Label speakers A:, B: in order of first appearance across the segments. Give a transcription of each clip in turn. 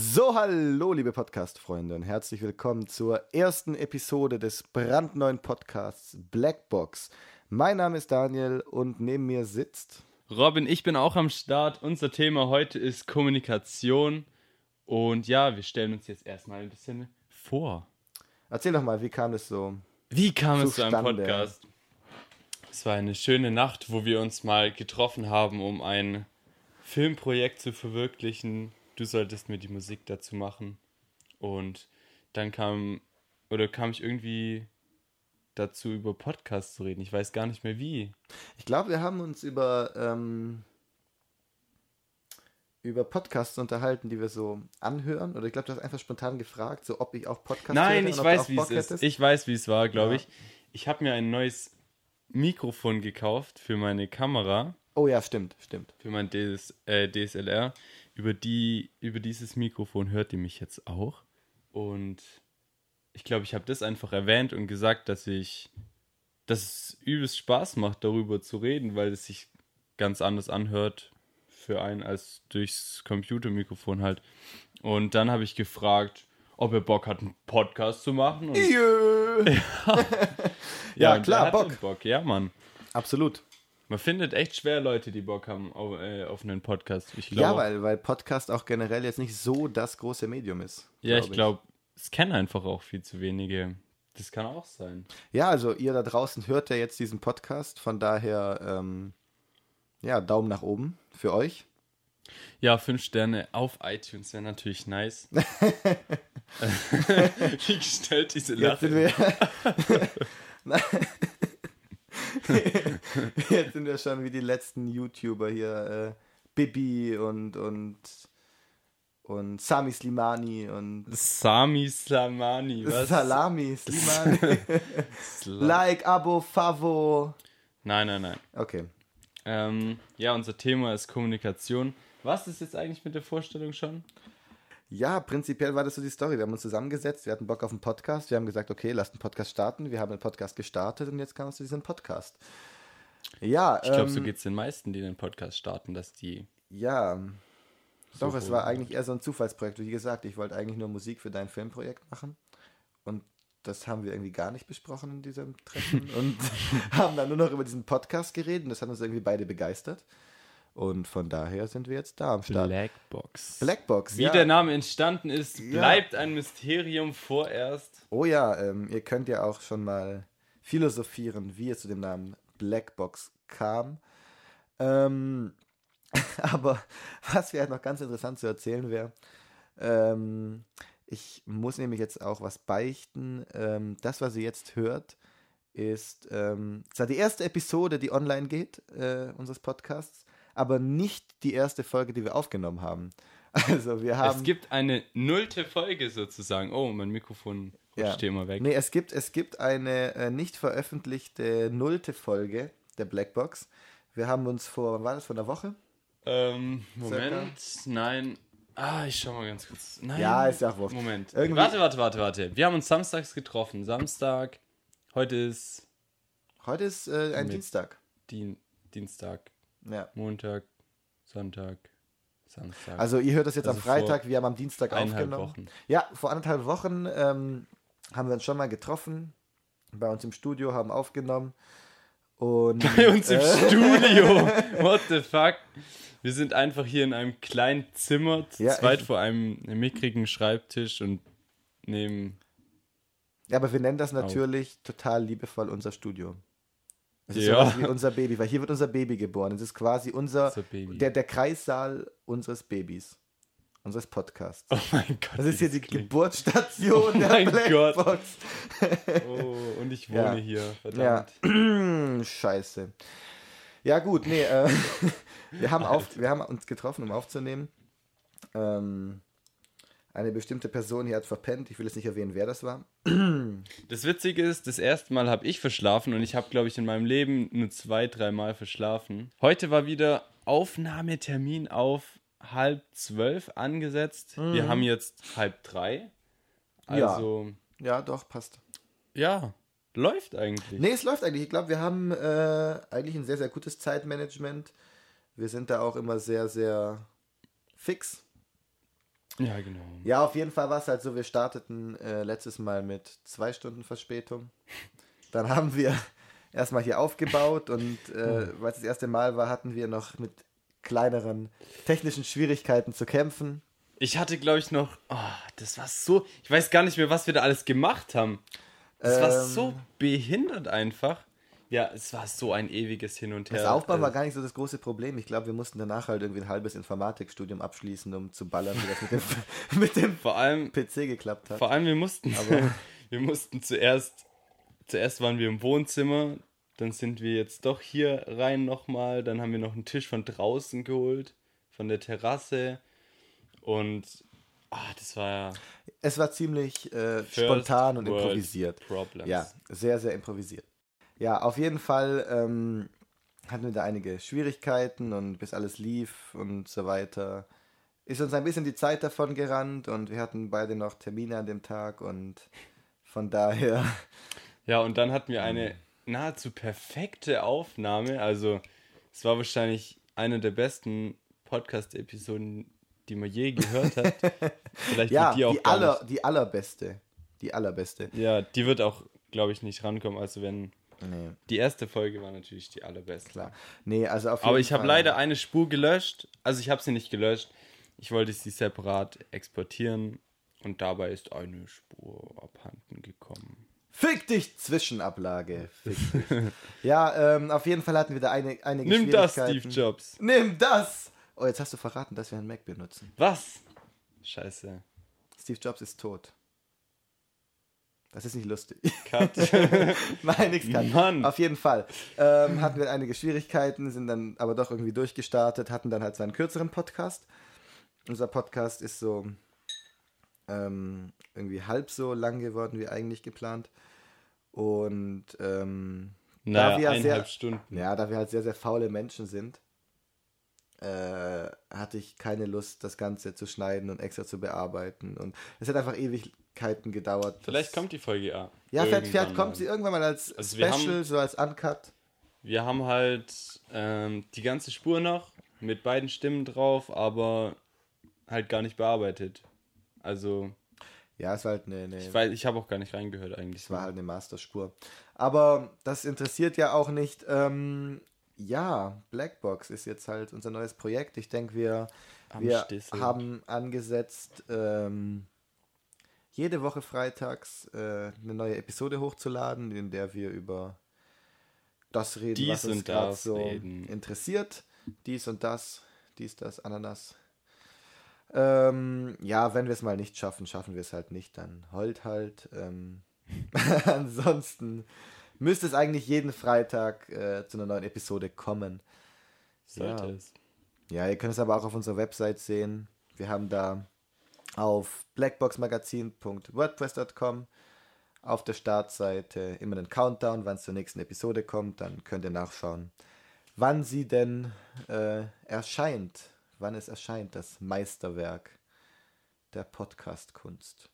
A: So, hallo, liebe Podcast-Freunde und herzlich willkommen zur ersten Episode des brandneuen Podcasts Blackbox. Mein Name ist Daniel und neben mir sitzt.
B: Robin, ich bin auch am Start. Unser Thema heute ist Kommunikation. Und ja, wir stellen uns jetzt erstmal ein bisschen vor.
A: Erzähl doch mal, wie kam es so?
B: Wie kam es zu einem Podcast? Es war eine schöne Nacht, wo wir uns mal getroffen haben, um ein Filmprojekt zu verwirklichen. Du solltest mir die Musik dazu machen. Und dann kam, oder kam ich irgendwie dazu, über Podcasts zu reden. Ich weiß gar nicht mehr wie.
A: Ich glaube, wir haben uns über, ähm, über Podcasts unterhalten, die wir so anhören. Oder ich glaube, du hast einfach spontan gefragt, so ob ich auch Podcasts
B: Nein, ich weiß, wie es ist. Ich weiß, wie es war, glaube ja. ich. Ich habe mir ein neues Mikrofon gekauft für meine Kamera.
A: Oh ja, stimmt, stimmt.
B: Für mein DS, äh, DSLR. Über, die, über dieses Mikrofon hört ihr mich jetzt auch. Und ich glaube, ich habe das einfach erwähnt und gesagt, dass ich, dass es übelst Spaß macht, darüber zu reden, weil es sich ganz anders anhört für einen als durchs Computermikrofon halt. Und dann habe ich gefragt, ob er Bock hat, einen Podcast zu machen.
A: Ja, ja, ja klar, Bock.
B: Bock. Ja, Mann.
A: Absolut.
B: Man findet echt schwer Leute, die Bock haben auf, äh, auf einen Podcast.
A: Ich glaub, ja, weil, weil Podcast auch generell jetzt nicht so das große Medium ist.
B: Ja, ich glaube, es kennen einfach auch viel zu wenige. Das kann auch sein.
A: Ja, also ihr da draußen hört ja jetzt diesen Podcast, von daher, ähm, ja, Daumen nach oben für euch.
B: Ja, fünf Sterne auf iTunes wäre natürlich nice. Wie gestellt diese Lache. Jetzt sind, wir
A: Jetzt sind wir schon wie die letzten YouTuber hier. Äh, Bibi und, und, und Sami Slimani und.
B: Sami Slimani, was?
A: Salami Slimani. like, Abo, Favo.
B: Nein, nein, nein.
A: Okay.
B: Ähm, ja, unser Thema ist Kommunikation. Was ist jetzt eigentlich mit der Vorstellung schon?
A: Ja, prinzipiell war das so die Story. Wir haben uns zusammengesetzt, wir hatten Bock auf einen Podcast. Wir haben gesagt, okay, lasst einen Podcast starten. Wir haben einen Podcast gestartet und jetzt kam es zu diesem Podcast. Ja.
B: Ich glaube, ähm, so geht es den meisten, die einen Podcast starten, dass die.
A: Ja. So Doch, es war eigentlich eher so ein Zufallsprojekt. Wie gesagt, ich wollte eigentlich nur Musik für dein Filmprojekt machen. Und das haben wir irgendwie gar nicht besprochen in diesem Treffen. und haben dann nur noch über diesen Podcast geredet. Und das hat uns irgendwie beide begeistert. Und von daher sind wir jetzt da am Start.
B: Blackbox.
A: Blackbox,
B: Wie ja. der Name entstanden ist, bleibt ja. ein Mysterium vorerst.
A: Oh ja, ähm, ihr könnt ja auch schon mal philosophieren, wie es zu dem Namen Blackbox kam. Ähm, aber was vielleicht noch ganz interessant zu erzählen wäre, ähm, ich muss nämlich jetzt auch was beichten. Ähm, das, was ihr jetzt hört, ist ähm, zwar die erste Episode, die online geht, äh, unseres Podcasts aber nicht die erste Folge, die wir aufgenommen haben. Also wir haben.
B: Es gibt eine nullte Folge sozusagen. Oh, mein Mikrofon rutscht ja. immer weg.
A: Nee, es gibt, es gibt eine äh, nicht veröffentlichte nullte Folge der Blackbox. Wir haben uns vor, wann war das, vor einer Woche?
B: Ähm, Moment, Circa? nein. Ah, ich schau mal ganz kurz. Nein.
A: Ja, ist ja auch wurscht.
B: Moment. Irgendwie warte, warte, warte, warte. Wir haben uns samstags getroffen. Samstag. Heute ist.
A: Heute ist äh, ein Dienstag.
B: Dien Dienstag.
A: Ja.
B: Montag, Sonntag, Samstag.
A: Also ihr hört das jetzt also am Freitag, wir haben am Dienstag aufgenommen. Wochen. Ja, vor anderthalb Wochen ähm, haben wir uns schon mal getroffen, bei uns im Studio, haben aufgenommen. Und,
B: bei uns im äh, Studio? What the fuck? Wir sind einfach hier in einem kleinen Zimmer, zu ja, zweit vor einem mickrigen Schreibtisch und nehmen.
A: Ja, aber wir nennen das natürlich auf. total liebevoll unser Studio. Es ist ja. wie unser Baby, weil hier wird unser Baby geboren. Es ist quasi unser, der, der Kreissaal unseres Babys. Unseres Podcasts.
B: Oh mein Gott.
A: Das ist hier die klingt. Geburtsstation oh der Blackbox.
B: oh, und ich wohne ja. hier.
A: Verdammt. Ja. Scheiße. Ja, gut, nee, äh, wir, haben auf, wir haben uns getroffen, um aufzunehmen. Ähm, eine bestimmte Person hier hat verpennt. Ich will jetzt nicht erwähnen, wer das war.
B: Das Witzige ist, das erste Mal habe ich verschlafen und ich habe, glaube ich, in meinem Leben nur zwei, dreimal verschlafen. Heute war wieder Aufnahmetermin auf halb zwölf angesetzt. Mhm. Wir haben jetzt halb drei. Also.
A: Ja, ja doch, passt.
B: Ja, läuft eigentlich.
A: Nee, es läuft eigentlich. Ich glaube, wir haben äh, eigentlich ein sehr, sehr gutes Zeitmanagement. Wir sind da auch immer sehr, sehr fix
B: Ja, genau.
A: Ja, auf jeden Fall war es halt so, wir starteten äh, letztes Mal mit zwei Stunden Verspätung. Dann haben wir erstmal hier aufgebaut und äh, weil es das erste Mal war, hatten wir noch mit kleineren technischen Schwierigkeiten zu kämpfen.
B: Ich hatte, glaube ich, noch. Oh, das war so. Ich weiß gar nicht mehr, was wir da alles gemacht haben. Das war
A: Ähm.
B: so behindert einfach. Ja, es war so ein ewiges Hin und Her.
A: Das Aufbauen war
B: Äh,
A: gar nicht so das große Problem. Ich glaube, wir mussten danach halt irgendwie ein halbes Informatikstudium abschließen, um zu ballern, wie das mit dem, mit dem
B: Vor allem,
A: PC geklappt hat.
B: vor allem, wir mussten,
A: Aber-
B: wir mussten zuerst, zuerst waren wir im Wohnzimmer, dann sind wir jetzt doch hier rein nochmal, dann haben wir noch einen Tisch von draußen geholt, von der Terrasse und ah, das war ja
A: Es war ziemlich äh, spontan und improvisiert.
B: Problems.
A: Ja, sehr, sehr improvisiert. Ja, auf jeden Fall ähm, hatten wir da einige Schwierigkeiten und bis alles lief und so weiter, ist uns ein bisschen die Zeit davon gerannt und wir hatten beide noch Termine an dem Tag und von daher,
B: Ja, und dann hatten wir eine nahezu perfekte Aufnahme. Also, es war wahrscheinlich eine der besten Podcast-Episoden, die man je gehört hat. Vielleicht
A: ja,
B: die auch
A: die, aller, die allerbeste. Die allerbeste.
B: Ja, die wird auch, glaube ich, nicht rankommen. Also, wenn.
A: Nee,
B: Die erste Folge war natürlich die allerbeste.
A: klar. Nee, also auf jeden
B: Aber ich habe leider eine Spur gelöscht. Also, ich habe sie nicht gelöscht. Ich wollte sie separat exportieren. Und dabei ist eine Spur abhanden gekommen.
A: Fick dich, Zwischenablage. Fick dich. ja, ähm, auf jeden Fall hatten wir da eine, einige
B: Nimm das. Steve Jobs.
A: Nimm das! Oh, jetzt hast du verraten, dass wir einen Mac benutzen.
B: Was? Scheiße.
A: Steve Jobs ist tot. Das ist nicht lustig.
B: Cut.
A: Nein, nix kann.
B: Mann.
A: Auf jeden Fall. Ähm, hatten wir einige Schwierigkeiten, sind dann aber doch irgendwie durchgestartet, hatten dann halt so einen kürzeren Podcast. Unser Podcast ist so ähm, irgendwie halb so lang geworden wie eigentlich geplant. Und ähm,
B: naja,
A: wir ja
B: eineinhalb
A: sehr-
B: Stunden.
A: ja, da wir halt sehr, sehr faule Menschen sind, äh, hatte ich keine Lust, das Ganze zu schneiden und extra zu bearbeiten. Und es hat einfach Ewigkeiten gedauert.
B: Vielleicht kommt die Folge ja.
A: Ja, vielleicht, vielleicht kommt sie irgendwann mal als
B: Also
A: Special,
B: haben-
A: so als Uncut.
B: Wir haben halt ähm, die ganze Spur noch mit beiden Stimmen drauf, aber halt gar nicht bearbeitet. Also,
A: Ja, es war halt eine, eine
B: ich weiß, ich habe auch gar nicht reingehört eigentlich.
A: es war halt eine Masterspur. Aber das interessiert ja auch nicht. Ähm, ja, Blackbox ist jetzt halt unser neues Projekt. Ich denke, wir,
B: Am
A: wir
B: Stissel.
A: haben angesetzt, ähm, jede Woche freitags äh, eine neue Episode hochzuladen, in der wir über das reden,
B: Dies
A: was uns gerade so
B: reden.
A: interessiert. Dies und das, dies, das, Ananas. Ähm, ja, wenn wir es mal nicht schaffen, schaffen wir es halt nicht, dann heult halt. Ähm, ansonsten müsste es eigentlich jeden Freitag äh, zu einer neuen Episode kommen.
B: Sollte
A: ja.
B: es.
A: Ja, ihr könnt es aber auch auf unserer Website sehen. Wir haben da auf blackboxmagazin.wordpress.com auf der Startseite immer einen Countdown, wann es zur nächsten Episode kommt. Dann könnt ihr nachschauen, wann sie denn äh, erscheint. Wann es erscheint, das Meisterwerk der Podcast-Kunst.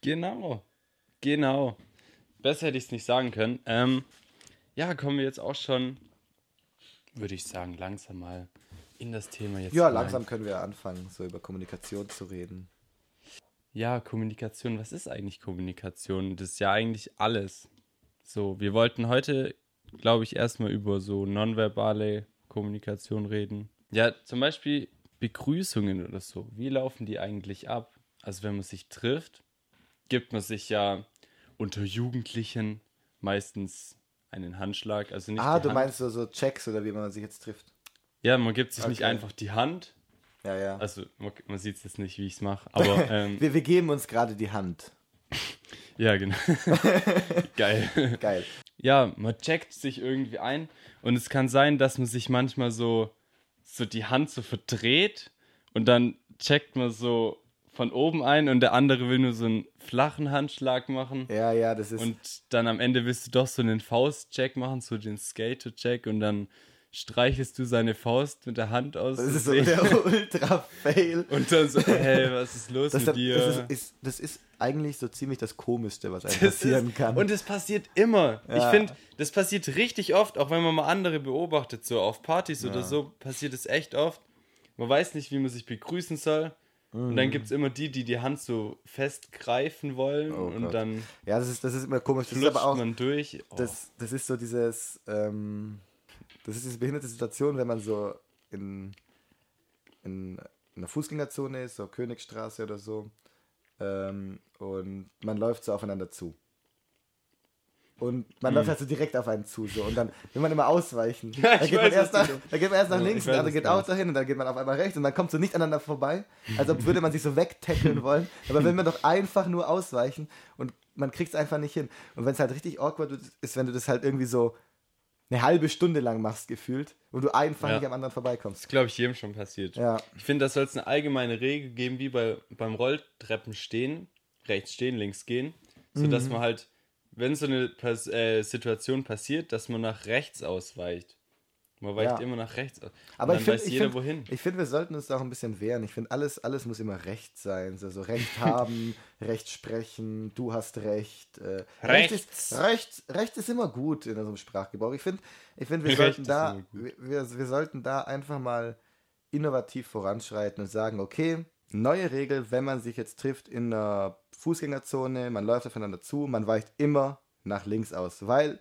B: Genau. Genau. Besser hätte ich es nicht sagen können. Ähm, ja, kommen wir jetzt auch schon, würde ich sagen, langsam mal in das Thema jetzt.
A: Ja, langsam können wir anfangen, so über Kommunikation zu reden.
B: Ja, Kommunikation. Was ist eigentlich Kommunikation? Das ist ja eigentlich alles. So, wir wollten heute, glaube ich, erstmal über so nonverbale Kommunikation reden. Ja, zum Beispiel Begrüßungen oder so. Wie laufen die eigentlich ab? Also, wenn man sich trifft, gibt man sich ja unter Jugendlichen meistens einen Handschlag. Also nicht
A: Ah, du
B: Hand.
A: meinst so, so Checks oder wie man sich jetzt trifft.
B: Ja, man gibt sich nicht
A: Okay.
B: einfach die Hand.
A: Ja, ja.
B: Also, man, man sieht es jetzt nicht, wie ich es mache. Aber ähm,
A: wir, wir geben uns gerade die Hand.
B: ja, genau. Geil.
A: Geil.
B: ja, man checkt sich irgendwie ein und es kann sein, dass man sich manchmal so, so die Hand so verdreht und dann checkt man so von oben ein und der andere will nur so einen flachen Handschlag machen
A: Ja, ja, das ist.
B: und dann am Ende willst du doch so einen Faustcheck machen, so den Skater-Check und dann streichelst du seine Faust mit der Hand aus
A: das ist so der Ultra-Fail.
B: und dann so, hey, was ist los
A: Das,
B: mit
A: das,
B: dir?
A: ist, ist, das ist eigentlich so ziemlich das Komischste, was einem
B: Das
A: passieren
B: ist,
A: kann.
B: Und es passiert immer. Ich
A: Ja.
B: finde, das passiert richtig oft, auch wenn man mal andere beobachtet, so auf Partys oder so, passiert es echt oft. Man weiß nicht, wie man sich begrüßen soll. Und dann gibt es immer die, die die Hand so festgreifen wollen
A: Oh
B: und
A: Gott.
B: dann
A: Ja, das ist, das ist immer komisch. Das ist aber auch,
B: man durch. Oh.
A: das, das ist so dieses, ähm, das ist diese behinderte Situation, wenn man so in, in, in einer Fußgängerzone ist, so Königstraße oder so, ähm, und man läuft so aufeinander zu. Und man
B: Hm.
A: läuft halt so direkt auf einen zu, so. Und dann will man immer ausweichen. Da
B: ich
A: geht, man erst nach, da geht man erst nach
B: Ja,
A: links, und der andere geht auch dahin und dann geht man auf einmal rechts und man kommt so nicht aneinander vorbei, als ob würde man sich so wegtackeln wollen. Aber will man doch einfach nur ausweichen und man kriegt es einfach nicht hin. Und wenn es halt richtig awkward ist, wenn du das halt irgendwie so eine halbe Stunde lang machst, gefühlt, und du einfach
B: Ja.
A: nicht am anderen vorbeikommst.
B: Das glaube ich jedem schon passiert.
A: Ja.
B: Ich finde, das soll es eine allgemeine Regel geben, wie bei, beim Rolltreppen stehen, rechts stehen, links gehen, sodass
A: Mhm.
B: man halt, wenn so eine Pas äh, Situation passiert, dass man nach rechts ausweicht. Man weicht
A: Ja.
B: immer nach rechts aus.
A: Aber
B: Und
A: ich
B: dann
A: finde,
B: weiß
A: ich
B: jeder
A: find,
B: wohin.
A: ich find, wir sollten uns da auch ein bisschen wehren. Ich finde, alles, alles muss immer recht sein. So, so Recht haben, Recht sprechen, du hast Recht. Äh, Recht, ist, Recht, Recht ist immer gut in unserem Sprachgebrauch. Ich finde, ich find, wir,
B: Recht
A: sollten
B: ist
A: da,
B: immer
A: wir, wir, wir sollten da einfach mal innovativ voranschreiten und sagen, okay, neue Regel, wenn man sich jetzt trifft in einer Fußgängerzone, man läuft aufeinander zu, man weicht immer nach links aus, weil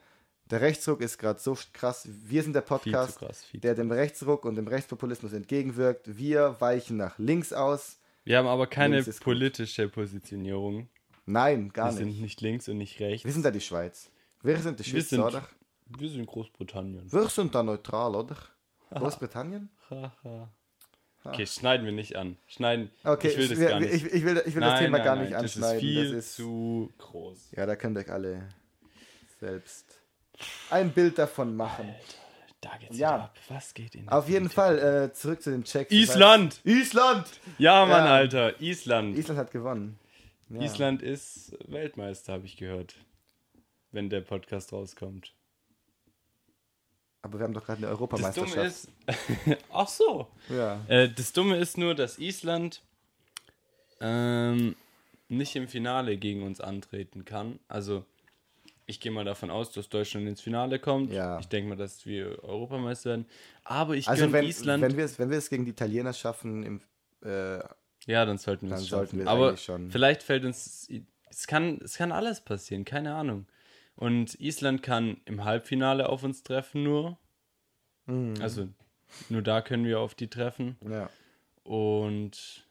A: der Rechtsruck ist gerade so krass. Wir sind der Podcast,
B: krass.
A: Der dem Rechtsruck und dem Rechtspopulismus entgegenwirkt. Wir weichen nach links aus.
B: Wir haben aber keine politische Positionierung.
A: Nein, gar
B: Wir sind
A: nicht.
B: nicht links und nicht rechts.
A: Wir sind da die Schweiz. Wir sind die
B: Wir
A: Schweiz,
B: sind-
A: oder?
B: Wir sind Großbritannien.
A: Wir sind da neutral, oder? Großbritannien?
B: Okay, schneiden wir nicht an. Schneiden.
A: Okay,
B: ich will das
A: wir-
B: gar nicht.
A: Ich, ich will, ich will das
B: Nein,
A: Thema
B: nein,
A: gar
B: nein,
A: nicht
B: Das
A: anschneiden.
B: ist viel
A: das ist,
B: zu groß.
A: ja, da könnt ihr euch alle selbst ein Bild davon machen.
B: Da geht's
A: Ja.
B: ab. Was geht in
A: Auf jeden Fall, äh, zurück zu den Checks.
B: Island!
A: Island!
B: Ja, Mann,
A: Ja.
B: Alter. Island.
A: Island hat gewonnen. Ja.
B: Island ist Weltmeister, habe ich gehört. Wenn der Podcast rauskommt.
A: Aber wir haben doch gerade eine
B: Das Dumme
A: Europameisterschaft.
B: ist. Ach so.
A: Ja.
B: Äh, das Dumme ist nur, dass Island ähm, nicht im Finale gegen uns antreten kann. Also, ich gehe mal davon aus, dass Deutschland ins Finale kommt.
A: Ja.
B: Ich denke mal, dass wir Europameister werden. Aber ich
A: Also wenn,
B: Island.
A: wenn wir es wenn wir es gegen die Italiener schaffen, im, äh,
B: ja, dann sollten wir es
A: sollten
B: schaffen.
A: es
B: Aber
A: schon.
B: vielleicht fällt uns. Es kann, es kann alles passieren, keine Ahnung. Und Island kann im Halbfinale auf uns treffen nur.
A: Mhm.
B: Also nur da können wir auf die treffen.
A: ja.
B: Und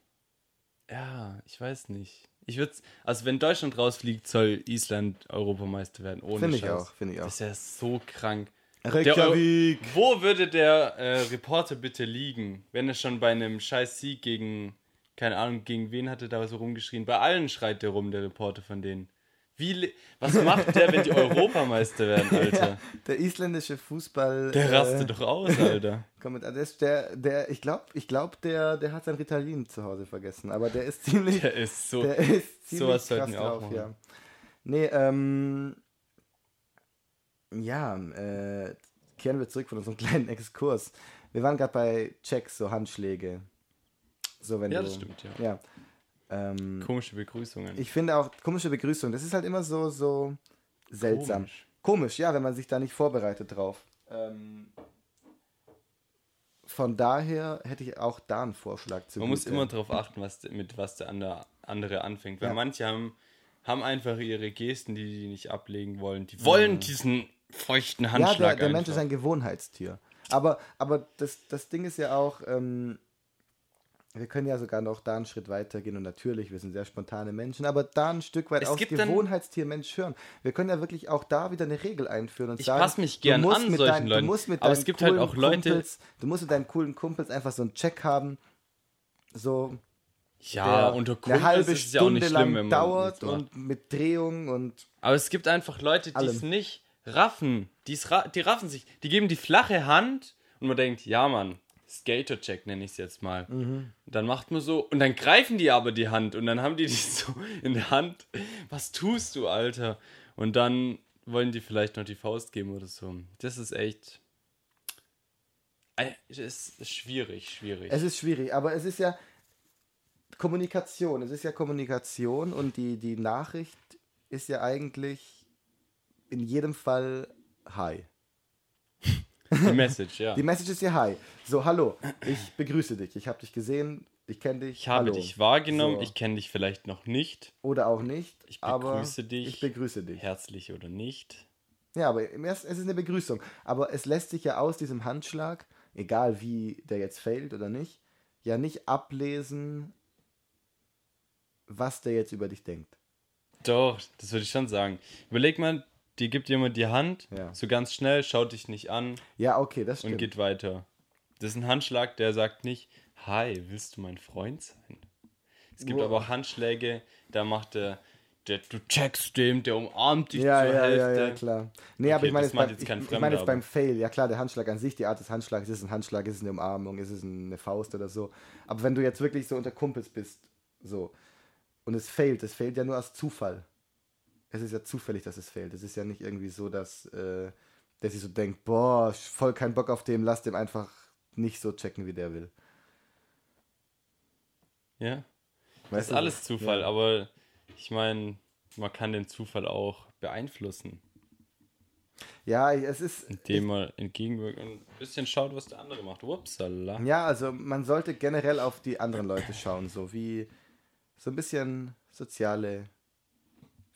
B: ja, ich weiß nicht. Ich würde also wenn Deutschland rausfliegt, soll Island Europameister werden. Ohne
A: Finde ich auch, finde ich auch.
B: Das ist ja so krank.
A: Reykjavik.
B: Der, wo würde der äh, Reporter bitte liegen, wenn er schon bei einem scheiß Sieg gegen, keine Ahnung, gegen wen hat er da so rumgeschrien? Bei allen schreit der rum, der Reporter von denen. Wie, was macht der, wenn die Europameister werden, Alter?
A: Ja, der isländische Fußball.
B: Der
A: äh,
B: rastet doch aus, Alter.
A: Kommentar. Der, der, der, ich glaube, ich glaub, der, der hat sein Ritalin zu Hause vergessen. Aber der ist ziemlich.
B: Der ist so.
A: der ist ziemlich
B: sowas
A: krass
B: wir auch
A: drauf,
B: machen.
A: ja. Nee, ähm. Ja, äh, kehren wir zurück von unserem kleinen Exkurs. Wir waren gerade bei Checks, so Handschläge. So, wenn
B: Ja,
A: du,
B: das stimmt, ja.
A: Ja. Ähm,
B: Komische Begrüßungen.
A: ich finde auch komische Begrüßung, das ist halt immer so, so seltsam.
B: Komisch.
A: Komisch, ja, wenn man sich da nicht vorbereitet drauf. Ähm, von daher hätte ich auch da einen Vorschlag zu
B: Man muss immer darauf achten, was, mit was der andere, andere anfängt. Weil
A: Ja.
B: manche haben, haben einfach ihre Gesten, die die nicht ablegen wollen. Die wollen diesen feuchten
A: Ja,
B: Handschlag
A: der, der Mensch ist ein Gewohnheitstier. Aber, aber das, das Ding ist ja auch, ähm, wir können ja sogar noch da einen Schritt weiter gehen und natürlich, wir sind sehr spontane Menschen, aber da ein Stück weit
B: Es
A: aufs Gewohnheitstier Mensch hören. Wir können ja wirklich auch da wieder eine Regel einführen und
B: Ich
A: sagen,
B: pass mich
A: du
B: gern
A: musst
B: an
A: mit
B: solchen
A: deinen,
B: Leuten.
A: Du musst mit
B: Aber es gibt halt
A: coolen
B: auch Leute-
A: Kumpels, du musst mit deinen coolen Kumpels einfach so einen Check haben, so
B: ja,
A: der
B: unter
A: eine
B: Kumpels
A: halbe
B: ist es ja auch
A: Stunde
B: nicht
A: lang
B: schlimm, wenn man
A: dauert und mit Drehung und
B: Aber es gibt einfach Leute, die es nicht raffen. Die's ra die raffen sich. Die geben die flache Hand und man denkt, ja, Mann, Skater-Check nenne ich es jetzt mal.
A: Mhm.
B: Dann macht man so, und dann greifen die aber die Hand und dann haben die die so in der Hand. Was tust du, Alter? Und dann wollen die vielleicht noch die Faust geben oder so. Das ist echt. Es ist schwierig, schwierig.
A: Es ist schwierig, aber es ist ja Kommunikation. Es ist ja Kommunikation und die, die Nachricht ist ja eigentlich in jedem Fall Hi.
B: Die Message, ja.
A: Die Message ist hier hi. So, hallo, ich begrüße dich. Ich habe dich gesehen, ich kenne dich.
B: Ich habe
A: hallo.
B: dich wahrgenommen,
A: So.
B: ich kenne dich vielleicht noch nicht.
A: Oder auch nicht.
B: Ich begrüße dich.
A: Ich begrüße dich.
B: Herzlich oder nicht.
A: Ja, aber im ersten, es ist eine Begrüßung. Aber es lässt sich ja aus diesem Handschlag, egal wie der jetzt fällt oder nicht, ja nicht ablesen, was der jetzt über dich denkt.
B: Doch, das würde ich schon sagen. Überleg mal, dir gibt jemand die Hand,
A: Ja.
B: so ganz schnell, schaut dich nicht an
A: Ja, okay, das
B: und
A: stimmt.
B: geht weiter. Das ist ein Handschlag, der sagt nicht, hi, willst du mein Freund sein? Es gibt
A: Wow.
B: aber auch Handschläge, da macht der, der, du checkst dem, der umarmt dich
A: ja,
B: zur
A: ja, ja,
B: Hälfte.
A: ja, klar. Nee, aber
B: Okay,
A: ich meine jetzt, beim,
B: jetzt
A: ich, ich meine jetzt
B: aber-
A: beim Fail. Ja klar, der Handschlag an sich, die Art des Handschlags, ist es ein Handschlag, ist es eine Umarmung, ist es eine Faust oder so. Aber wenn du jetzt wirklich so unter Kumpels bist, so, und es fehlt, es fehlt ja nur aus Zufall. Es ist ja zufällig, dass es fehlt. Es ist ja nicht irgendwie so, dass äh, der sich so denkt, boah, voll kein Bock auf dem, lass dem einfach nicht so checken, wie der will.
B: Ja, das
A: Weißt
B: ist
A: du,
B: alles? Zufall,
A: Ja.
B: aber ich meine, man kann den Zufall auch beeinflussen,
A: Ja, es ist.
B: indem man entgegenwirkt und ein bisschen schaut, was der andere macht. Upsala.
A: Ja, also man sollte generell auf die anderen Leute schauen, so wie so ein bisschen soziale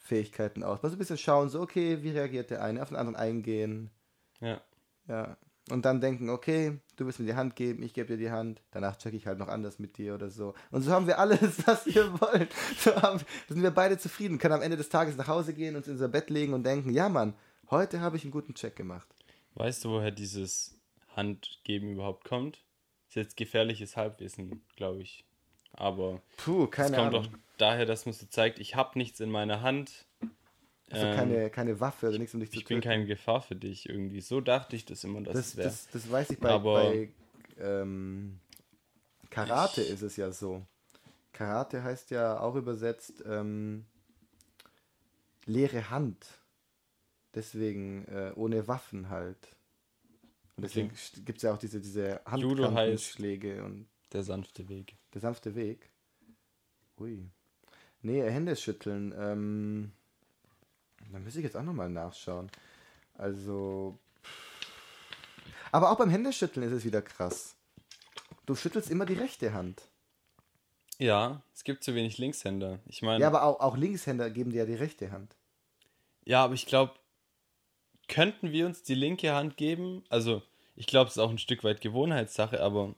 A: Fähigkeiten aus. Mal so ein bisschen schauen, so okay, wie reagiert der eine, auf den anderen eingehen,
B: Ja.
A: ja. Und dann denken, okay, du willst mir die Hand geben, ich gebe dir die Hand, danach checke ich halt noch anders mit dir oder so. Und so haben wir alles, was wir wollen. So haben, sind wir beide zufrieden, können am Ende des Tages nach Hause gehen, uns in unser Bett legen und denken, ja Mann, heute habe ich einen guten Check gemacht.
B: Weißt du, woher dieses Handgeben überhaupt kommt? Ist jetzt gefährliches Halbwissen, glaube ich. Aber
A: Puh,
B: es
A: keine
B: kommt
A: Ahnung.
B: doch daher, dass man so zeigt, ich habe nichts in meiner Hand.
A: Also
B: Ähm,
A: keine, keine Waffe oder nichts, um dich zu
B: ich bin
A: töten.
B: keine Gefahr für dich irgendwie. So dachte ich das immer, dass
A: Das,
B: es wäre.
A: das, das weiß ich bei,
B: Aber-
A: bei ähm, Karate ist es ja so. Karate heißt ja auch übersetzt ähm, leere Hand. Deswegen äh, ohne Waffen halt. Und deswegen
B: Okay.
A: gibt es ja auch diese, diese
B: Judo heißt-
A: Handkantenschläge und
B: Der sanfte Weg.
A: der sanfte Weg. Ui. Nee, Hände schütteln. Ähm, da müsste ich jetzt auch nochmal nachschauen. Also. Aber auch beim Händeschütteln ist es wieder krass. Du schüttelst immer die rechte Hand.
B: Ja, es gibt zu wenig Linkshänder. Ich meine,
A: Ja, aber auch, auch Linkshänder geben dir ja die rechte Hand.
B: Ja, aber ich glaube, könnten wir uns die linke Hand geben? Also, ich glaube, es ist auch ein Stück weit Gewohnheitssache, aber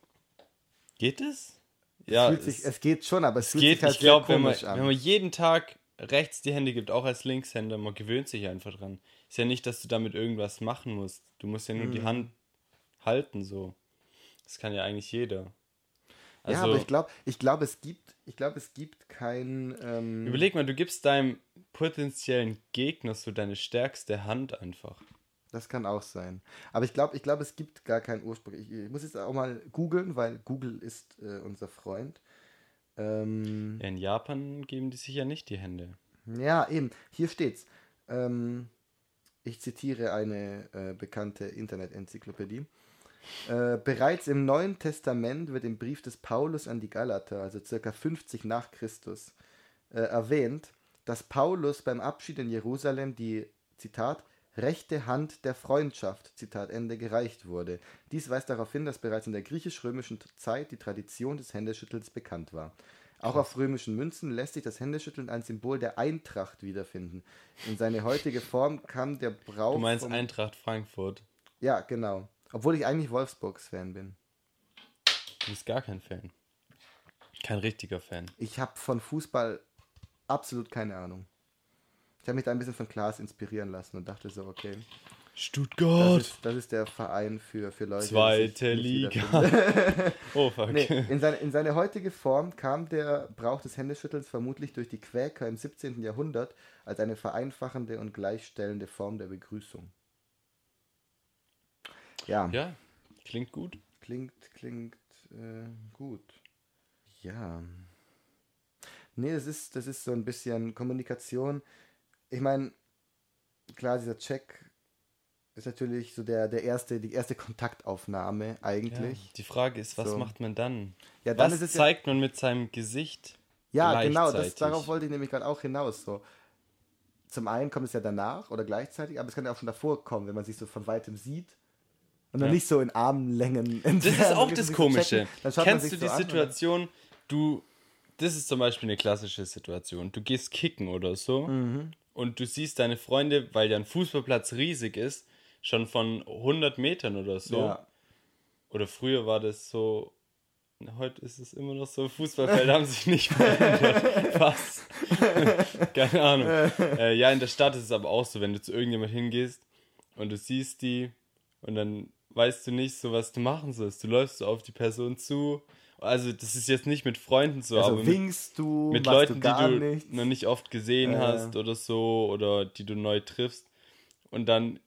B: geht es? Ja,
A: fühlt sich, es, geht schon, aber es,
B: es
A: fühlt
B: geht.
A: sich halt
B: ich glaube,
A: sehr
B: wenn man,
A: an.
B: wenn man jeden Tag rechts die Hände gibt, auch als Linkshänder, man gewöhnt sich einfach dran. Ist ja nicht, dass du damit irgendwas machen musst. Du musst ja nur
A: Mhm.
B: die Hand halten, so. Das kann ja eigentlich jeder. Also,
A: ja, aber ich glaube, ich glaub, es gibt, ich glaube, es gibt kein. Ähm,
B: überleg mal, du gibst deinem potenziellen Gegner so deine stärkste Hand einfach.
A: Das kann auch sein. Aber ich glaube, ich glaube, es gibt gar keinen Ursprung. Ich, ich muss jetzt auch mal googeln, weil Google ist äh, unser Freund. Ähm,
B: in Japan geben die sich ja nicht die Hände.
A: ja, eben. Hier steht's. Ähm, ich zitiere eine äh, bekannte Internet-Enzyklopädie. Äh, bereits im Neuen Testament wird im Brief des Paulus an die Galater, also circa 50 nach Christus, äh, erwähnt, dass Paulus beim Abschied in Jerusalem die, Zitat, rechte Hand der Freundschaft, Zitat Ende, gereicht wurde. Dies weist darauf hin, dass bereits in der griechisch-römischen Zeit die Tradition des Händeschüttels bekannt war. Auch auf römischen Münzen lässt sich das Händeschütteln als Symbol der Eintracht wiederfinden. In seine heutige Form kam der Brauch.
B: Du meinst
A: vom-
B: Eintracht Frankfurt.
A: Ja, genau. Obwohl ich eigentlich Wolfsburgs-Fan bin.
B: Du bist gar kein Fan. Kein richtiger Fan.
A: Ich habe von Fußball absolut keine Ahnung. Ich habe mich da ein bisschen von Klaas inspirieren lassen und dachte so, okay, das
B: Stuttgart!
A: ist, das ist der Verein für, für Leute.
B: Zweite Liga. oh, fuck.
A: Nee, in, seine, in seine heutige Form kam der Brauch des Händeschüttelns vermutlich durch die Quäker im 17. Jahrhundert als eine vereinfachende und gleichstellende Form der Begrüßung. Ja,
B: Ja, klingt gut.
A: klingt, klingt äh, gut. Ja. Nee, das ist, das ist so ein bisschen Kommunikation. Ich meine, klar, dieser Check ist natürlich so der, der erste, die erste Kontaktaufnahme
B: Ja.
A: eigentlich.
B: Die Frage ist, was
A: So.
B: macht man dann?
A: Ja, dann
B: was
A: es ja,
B: zeigt man mit seinem Gesicht?
A: ja genau, das, darauf wollte ich nämlich gerade auch hinaus. So. Zum einen kommt es ja danach oder gleichzeitig, aber es kann ja auch schon davor kommen, wenn man sich so von weitem sieht. Und dann
B: Ja.
A: nicht so in Armlängen.
B: Das ist auch das Komische. Kennst du
A: so
B: die
A: dann-
B: Situation, du, das ist zum Beispiel eine klassische Situation. Du gehst kicken oder so
A: Mhm.
B: Und du siehst deine Freunde, weil der Fußballplatz riesig ist, schon von 100 Metern oder so.
A: Ja.
B: Oder früher war das so, heute ist es immer noch so, Fußballfelder haben sich nicht verändert. Fast. Keine Ahnung. Äh, ja, in der Stadt ist es aber auch so, wenn du zu irgendjemand hingehst und du siehst die und dann weißt du nicht so, was du machen sollst. Du läufst so auf die Person zu. Also das ist jetzt nicht mit Freunden so,
A: Also
B: aber mit,
A: winkst du,
B: mit Leuten,
A: du gar
B: die du
A: nichts.
B: noch nicht oft gesehen
A: Äh.
B: hast oder so oder die du neu triffst. Und dann,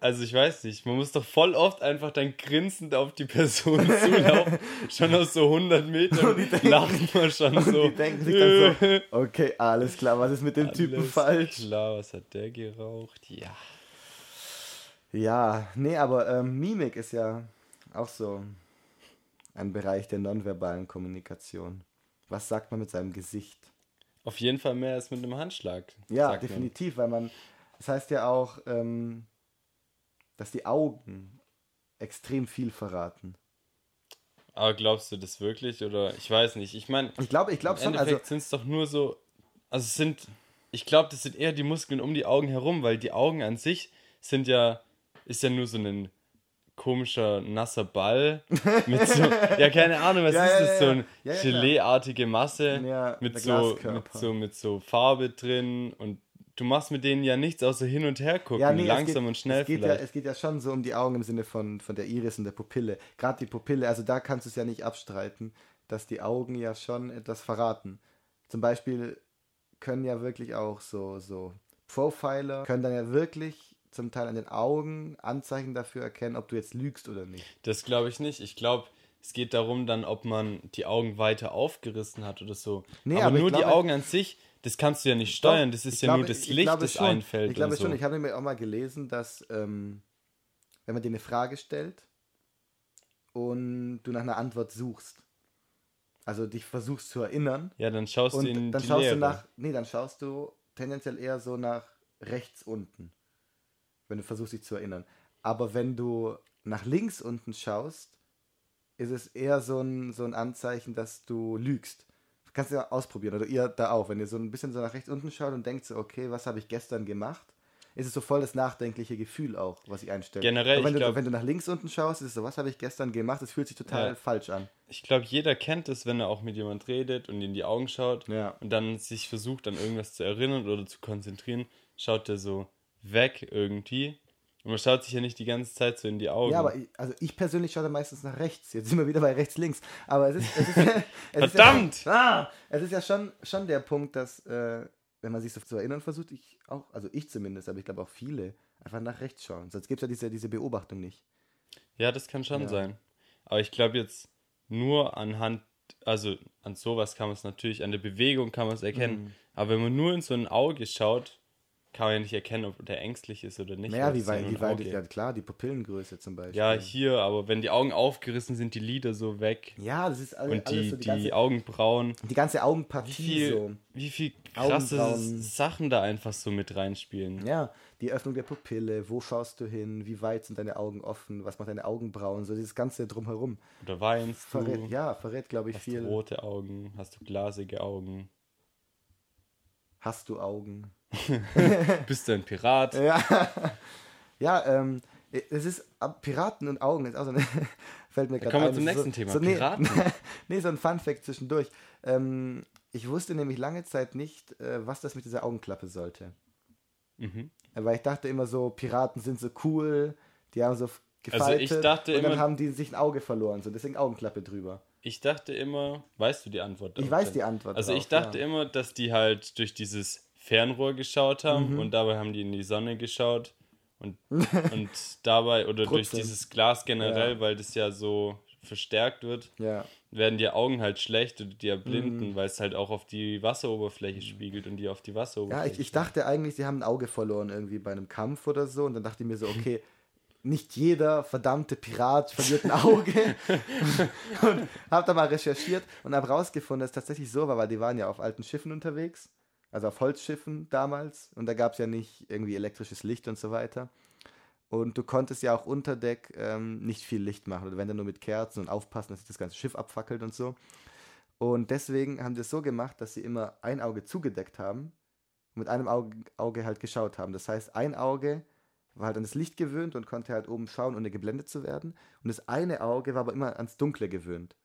B: also ich weiß nicht, man muss doch voll oft einfach dann grinsend auf die Person zulaufen. schon aus so 100 Metern lachen wir schon so.
A: Die denken sich dann so, okay, alles klar, was ist mit dem Typen
B: Alles
A: falsch?
B: Klar, was hat der geraucht? Ja.
A: Ja, nee, aber ähm, Mimik ist ja auch so ein Bereich der nonverbalen Kommunikation. Was sagt man mit seinem Gesicht?
B: Auf jeden Fall mehr als mit einem Handschlag.
A: Ja,
B: sagt man.
A: definitiv, weil man, das heißt ja auch, ähm, dass die Augen extrem viel verraten.
B: Aber glaubst du das wirklich? Oder ich weiß nicht. Ich meine,
A: Ich glaube, ich glaube schon, also
B: Endeffekt sind es doch nur so, also es sind, ich glaube, das sind eher die Muskeln um die Augen herum, weil die Augen an sich sind ja, ist ja nur so ein komischer, nasser Ball mit so, ja, keine Ahnung, was
A: Ja,
B: ist
A: ja,
B: das,
A: ja,
B: so
A: ja.
B: eine
A: Ja, ja.
B: Geleeartige Masse
A: Ja,
B: mit, so, mit, so, mit so Farbe drin und du machst mit denen ja nichts außer hin und her gucken,
A: ja, nee,
B: langsam
A: geht,
B: und schnell
A: es geht, ja,
B: vielleicht.
A: es geht ja schon so um die Augen im Sinne von, von der Iris und der Pupille. Gerade die Pupille, also da kannst du es ja nicht abstreiten, dass die Augen ja schon etwas verraten. Zum Beispiel können ja wirklich auch so, so Profiler, können dann ja wirklich zum Teil an den Augen Anzeichen dafür erkennen, ob du jetzt lügst oder nicht.
B: Das glaube ich nicht. Ich glaube, es geht darum dann, ob man die Augen weiter aufgerissen hat oder so.
A: Nee,
B: aber,
A: aber
B: nur die
A: glaube-
B: Augen an sich, das kannst du ja nicht steuern. Das ist ja
A: glaube-
B: nur das
A: ich
B: Licht, das
A: schon.
B: einfällt.
A: Ich glaube
B: so.
A: schon, ich habe nämlich auch mal gelesen, dass ähm, wenn man dir eine Frage stellt und du nach einer Antwort suchst, also dich versuchst zu erinnern,
B: ja, dann schaust du in
A: dann
B: die
A: schaust
B: Leere.
A: du nach, nee, dann schaust du tendenziell eher so nach rechts unten, wenn du versuchst dich zu erinnern. Aber wenn du nach links unten schaust, ist es eher so ein, so ein Anzeichen, dass du lügst. Das kannst du ja ausprobieren oder ihr da auch. Wenn ihr so ein bisschen so nach rechts unten schaut und denkt so, okay, was habe ich gestern gemacht, ist es so voll das nachdenkliche Gefühl auch, was ich einstelle.
B: Generell,
A: Aber wenn, du,
B: glaub-
A: wenn du nach links unten schaust, ist es so, was habe ich gestern gemacht, es fühlt sich total
B: Ja.
A: falsch an.
B: Ich glaube, jeder kennt es, wenn er auch mit jemand redet und in die Augen schaut
A: Ja.
B: und dann sich versucht, an irgendwas zu erinnern oder zu konzentrieren, schaut er so weg irgendwie. Und man schaut sich ja nicht die ganze Zeit so in die Augen.
A: Ja, aber ich, also ich persönlich schaue da meistens nach rechts. Jetzt sind wir wieder bei rechts, links. Aber es ist, es ist, es ist
B: Verdammt!
A: Ja, ah, es ist ja schon, schon der Punkt, dass, äh, wenn man sich so zu erinnern versucht, ich auch, also ich zumindest, aber ich glaube auch viele, einfach nach rechts schauen. Sonst gibt es ja diese, diese Beobachtung nicht.
B: Ja, das kann schon
A: Ja.
B: sein. Aber ich glaube jetzt nur anhand, also an sowas kann man es natürlich, an der Bewegung kann man es erkennen.
A: Mhm.
B: Aber wenn man nur in so ein Auge schaut, kann man ja nicht erkennen, ob der ängstlich ist oder nicht. Weil
A: wie
B: ja
A: weit, wie weit ja klar, die Pupillengröße zum Beispiel.
B: Ja, hier, aber wenn die Augen aufgerissen sind, die Lider so weg
A: Ja, das ist alle,
B: und
A: alles
B: die,
A: so die,
B: die
A: ganze,
B: Augenbrauen.
A: die ganze
B: Wie
A: Augenpartie
B: viel,
A: so.
B: wie viel krasse. Sachen da einfach so mit reinspielen.
A: Ja, die Öffnung der Pupille, wo schaust du hin, wie weit sind deine Augen offen, was macht deine Augenbrauen, so dieses ganze drumherum.
B: Oder weinst du?
A: Verrät, ja, verrät, glaube ich,
B: Hast
A: viel.
B: du rote Augen? Hast du glasige Augen?
A: Hast du Augen?
B: Bist du ein Pirat?
A: Ja, ja ähm, es ist Piraten und Augen ist auch so eine, fällt mir gerade
B: kommen wir zum nächsten Thema,
A: So, nee,
B: Piraten.
A: nee, so ein Fun-Fact zwischendurch. Ähm, ich wusste nämlich lange Zeit nicht, äh, was das mit dieser Augenklappe sollte.
B: Mhm.
A: Weil ich dachte immer so, Piraten sind so cool, die haben so gefaltet
B: Also ich dachte
A: und dann
B: immer-
A: haben die sich ein Auge verloren, so deswegen Augenklappe drüber.
B: Ich dachte immer, weißt du die Antwort?
A: Ich weiß
B: denn?
A: die Antwort
B: Also ich
A: drauf,
B: dachte
A: ja.
B: immer, dass die halt durch dieses Fernrohr geschaut
A: Mhm.
B: haben und dabei haben die in die Sonne geschaut und, und dabei oder durch dieses Glas generell,
A: Ja.
B: weil das ja so verstärkt wird,
A: Ja,
B: werden die Augen halt schlecht oder die
A: Mhm.
B: erblinden, weil es halt auch auf die Wasseroberfläche spiegelt und die auf die
A: ja
B: Wasseroberfläche.
A: ich, ich dachte eigentlich, sie haben ein Auge verloren irgendwie bei einem Kampf oder so und dann dachte ich mir so, okay, nicht jeder verdammte Pirat verliert ein Auge. und hab da mal recherchiert und habe rausgefunden, dass es tatsächlich so war, weil die waren ja auf alten Schiffen unterwegs, also auf Holzschiffen damals und da gab es ja nicht irgendwie elektrisches Licht und so weiter. Und du konntest ja auch unter Deck ähm, nicht viel Licht machen. Oder wenn dann nur mit Kerzen und aufpassen, dass sich das ganze Schiff abfackelt und so. Und deswegen haben sie es so gemacht, dass sie immer ein Auge zugedeckt haben und mit einem Auge, Auge halt geschaut haben. Das heißt, ein Auge war halt an das Licht gewöhnt und konnte halt oben schauen, ohne geblendet zu werden. Und das eine Auge war aber immer ans Dunkle gewöhnt.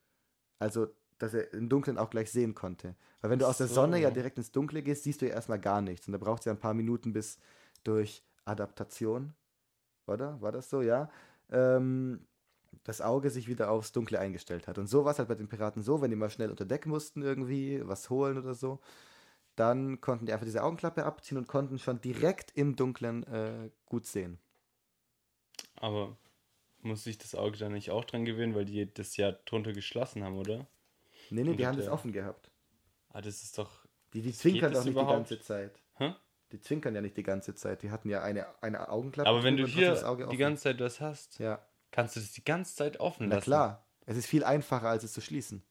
A: Also, dass er im Dunkeln auch gleich sehen konnte. Weil wenn du aus der
B: So.
A: Sonne ja direkt ins Dunkle gehst, siehst du ja erstmal gar nichts. Und da braucht es ja ein paar Minuten bis durch Adaptation, oder? War das so, ja? Ähm, das Auge sich wieder aufs Dunkle eingestellt hat. Und so war es halt bei den Piraten so, wenn die mal schnell unter Deck mussten irgendwie, was holen oder so, dann konnten die einfach diese Augenklappe abziehen und konnten schon direkt im Dunklen äh, gut sehen.
B: Aber muss sich das Auge dann nicht auch dran gewöhnen, weil die das ja drunter geschlossen haben, oder?
A: Nee, nee, die haben das offen gehabt.
B: Ah, das ist doch.
A: Die, die zwinkern doch nicht
B: überhaupt?
A: die ganze Zeit.
B: Hä?
A: Die zwinkern ja nicht die ganze Zeit. Die hatten ja eine, eine Augenklappe.
B: Aber wenn du hier
A: das Auge
B: die ganze Zeit was hast,
A: Ja,
B: kannst du das die ganze Zeit offen
A: na
B: lassen.
A: klar. Es ist viel einfacher, als es zu schließen.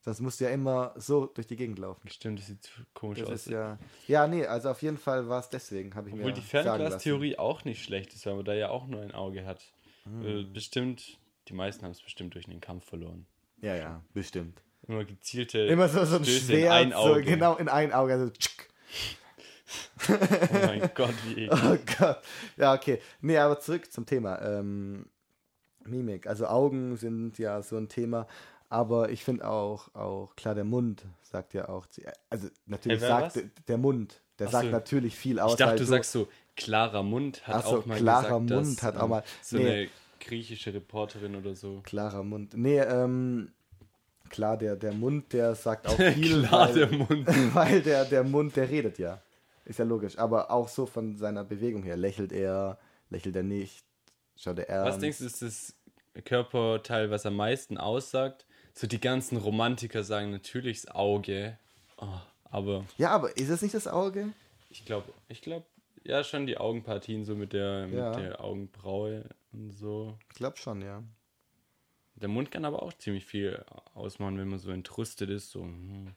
A: Sonst musst du ja immer so durch die Gegend laufen.
B: Stimmt, das sieht komisch
A: Das
B: aus.
A: ist ja. Ja, nee, also auf jeden Fall war es deswegen, habe ich
B: Obwohl
A: mir
B: die
A: sagen lassen.
B: Fernglastheorie auch nicht schlecht ist, weil man da ja auch nur ein Auge hat.
A: Hm.
B: Äh, bestimmt, die meisten haben es bestimmt durch den Kampf verloren.
A: Ja, ja, bestimmt.
B: Immer gezielte.
A: Immer so, so ein
B: Stöße in
A: Schwert,
B: ein
A: so
B: Auge.
A: genau in ein Auge. Also.
B: Oh mein Gott, wie eklig.
A: Oh Gott. Ja, okay. Nee, aber zurück zum Thema. Ähm, Mimik. Also Augen sind ja so ein Thema. Aber ich finde auch, auch, klar, der Mund sagt ja auch, also natürlich
B: Hey,
A: sagt
B: was?
A: der- Mund, der
B: Ach
A: sagt
B: so.
A: natürlich viel aus.
B: Ich dachte,
A: weil
B: du sagst so, klarer Mund hat
A: Ach so,
B: auch mal
A: klarer
B: gesagt,
A: Mund
B: dass,
A: hat auch
B: ähm,
A: mal-
B: so
A: nee.
B: eine griechische Reporterin oder so.
A: Klarer Mund. Nee, ähm, klar, der, der Mund, der sagt auch viel,
B: Klar,
A: weil,
B: der Mund.
A: weil der, der Mund, der redet ja. Ist ja logisch. Aber auch so von seiner Bewegung her. Lächelt er, lächelt er nicht, schaut er ernst.
B: Was denkst du, ist das Körperteil, was am meisten aussagt? So die ganzen Romantiker sagen natürlich das Auge. Oh, aber
A: Ja, aber ist es nicht das Auge?
B: ich glaube, ich glaube, ja, schon die Augenpartien so mit der,
A: Ja.
B: mit der Augenbraue und so.
A: Ich glaube schon, ja.
B: Der Mund kann aber auch ziemlich viel ausmachen, wenn man so entrüstet ist, so. hm,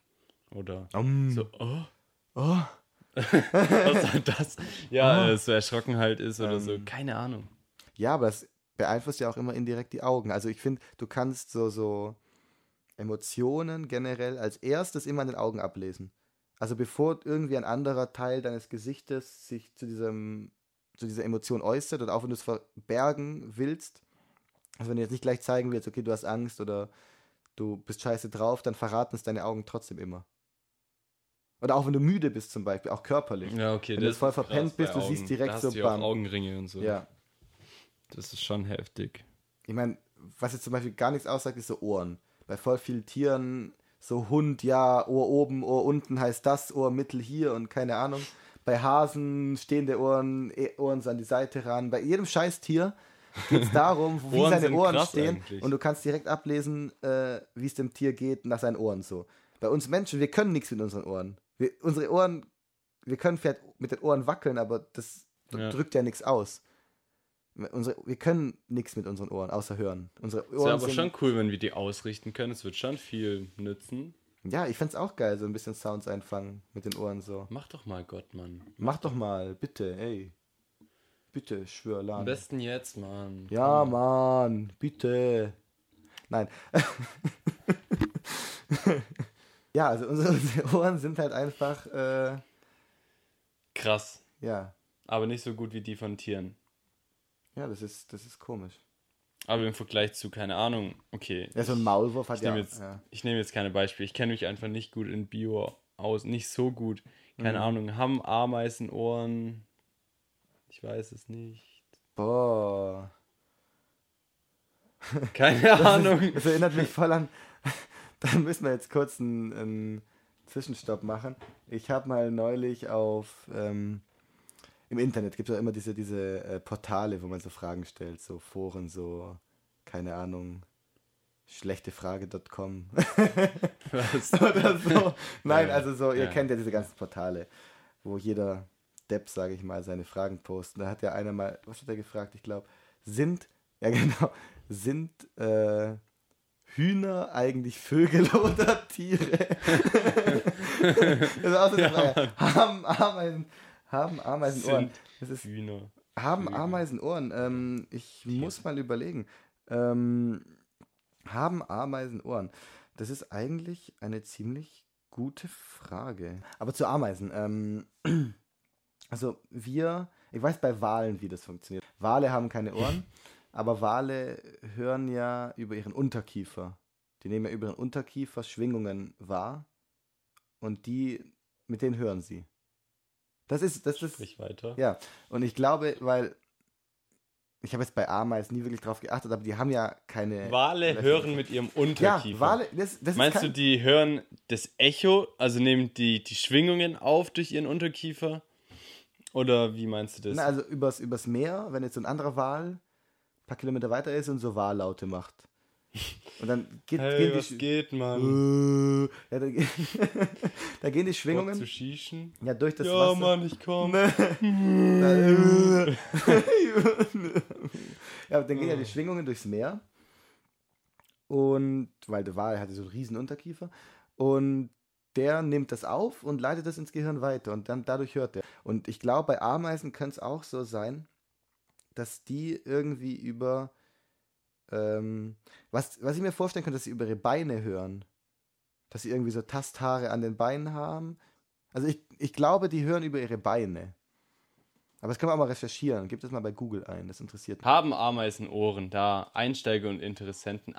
B: Oder
A: Um,
B: so, oh,
A: oh.
B: was das? Ja,
A: Oh.
B: äh, so erschrocken halt ist oder so.
A: Ähm.
B: Keine Ahnung.
A: Ja, aber es beeinflusst ja auch immer indirekt die Augen. Also ich finde, du kannst so, so Emotionen generell als erstes immer an den Augen ablesen. Also bevor irgendwie ein anderer Teil deines Gesichtes sich zu diesem zu dieser Emotion äußert oder auch wenn du es verbergen willst, also wenn du jetzt nicht gleich zeigen willst, okay, du hast Angst oder du bist scheiße drauf, dann verraten es deine Augen trotzdem immer. Oder auch wenn du müde bist zum Beispiel, auch körperlich.
B: Ja, okay.
A: Wenn du voll verpennt bist, du siehst
B: Augen.
A: direkt
B: da
A: so bam.
B: Augenringe und so.
A: Ja.
B: Das ist schon heftig.
A: Ich meine, was jetzt zum Beispiel gar nichts aussagt, ist so Ohren. Bei voll vielen Tieren, so Hund, ja, Ohr oben, Ohr unten heißt das, Ohr mittel hier und keine Ahnung. Bei Hasen stehende Ohren, eh- Ohren so an die Seite ran. Bei jedem Scheißtier geht es darum, wie
B: Ohren
A: seine Ohren stehen
B: eigentlich.
A: und du kannst direkt ablesen, äh, wie es dem Tier geht nach seinen Ohren so. Bei uns Menschen, wir können nichts mit unseren Ohren. Wir, unsere Ohren, wir können vielleicht mit den Ohren wackeln, aber das
B: Ja.
A: drückt ja nichts aus. Unsere, wir können nichts mit unseren Ohren, außer hören. Unsere
B: Es wäre
A: Ohren
B: aber
A: sind,
B: schon cool, wenn wir die ausrichten können. Es wird schon viel nützen.
A: Ja, ich find's auch geil, so ein bisschen Sounds einfangen mit den Ohren so.
B: Mach doch mal Gott, Mann.
A: Mach doch mal, bitte, ey. Bitte, schwör,
B: Am
A: Lan.
B: besten jetzt, Mann.
A: Ja, Mann, bitte. Nein. ja, also unsere, unsere Ohren sind halt einfach, äh,
B: Krass.
A: ja.
B: Aber nicht so gut wie die von Tieren.
A: Ja, das ist, das ist komisch.
B: Aber im Vergleich zu, keine Ahnung, okay.
A: Ja, so ein Maulwurf hat
B: Ich
A: ja,
B: jetzt,
A: ja.
B: ich nehme jetzt keine Beispiele. Ich kenne mich einfach nicht gut in Bio aus. Nicht so gut. Keine
A: Mhm.
B: Ahnung. Haben Ameisen Ohren? Ich weiß es nicht.
A: Boah.
B: Keine Ahnung.
A: Das erinnert mich voll an. Dann müssen wir jetzt kurz einen, einen Zwischenstopp machen. Ich habe mal neulich auf. Ähm, Im Internet gibt es ja immer diese, diese äh, Portale, wo man so Fragen stellt, so Foren, so. Keine Ahnung. Schlechtefrage.com
B: Was?
A: oder so. Nein, also so, ihr
B: ja.
A: kennt ja diese ganzen Portale, wo jeder Depp, sage ich mal, seine Fragen postet. Da hat ja einer mal, was hat er gefragt? Ich glaube, sind, ja genau, sind äh, Hühner eigentlich Vögel oder Tiere? das ist auch so eine Frage. Haben Ameisen, haben Ameisen Ohren? Das ist,
B: Hühner.
A: Haben Ameisen Ohren? Ähm, ich muss mal überlegen. Ähm, haben Ameisen Ohren? Das ist eigentlich eine ziemlich gute Frage. Aber zu Ameisen. Ähm, also wir, ich weiß bei Walen, wie das funktioniert. Wale haben keine Ohren, aber Wale hören ja über ihren Unterkiefer. Die nehmen ja über ihren Unterkiefer Schwingungen wahr und die, mit denen hören sie. Das ist, das ist.
B: Sprich weiter.
A: Ja, und ich glaube, weil ich habe jetzt bei Ameisen nie wirklich drauf geachtet, aber die haben ja keine.
B: Wale hören mit ihrem Unterkiefer.
A: Ja, Wale, das, das
B: Meinst du, die hören das Echo, also nehmen die, die Schwingungen auf durch ihren Unterkiefer? Oder wie meinst du das?
A: Na, also übers, übers Meer, wenn jetzt so ein anderer Wal ein paar Kilometer weiter ist und so Wahllaute macht. Und dann geht,
B: hey,
A: gehen die
B: was
A: Sch-
B: geht, Mann?
A: Äh, ja, da, da gehen die
B: Bock zu
A: Schwingungen
B: schießen?
A: ja durch das
B: ja,
A: Wasser.
B: Mann, ich komm.
A: ja, dann gehen ja die Schwingungen durchs Meer. Und, weil der Wal hatte so einen riesen Unterkiefer. Und der nimmt das auf und leitet das ins Gehirn weiter. Und dann dadurch hört er. Und ich glaube, bei Ameisen könnte es auch so sein, dass die irgendwie über. Ähm, was, was ich mir vorstellen könnte, dass sie über ihre Beine hören. Dass sie irgendwie so Tasthaare an den Beinen haben. Also ich, ich glaube, die hören über ihre Beine. Aber das können wir auch mal recherchieren. Gebt das mal bei Google ein, das interessiert mich.
B: Haben Ameisen Ohren da? Einsteiger und Interessenten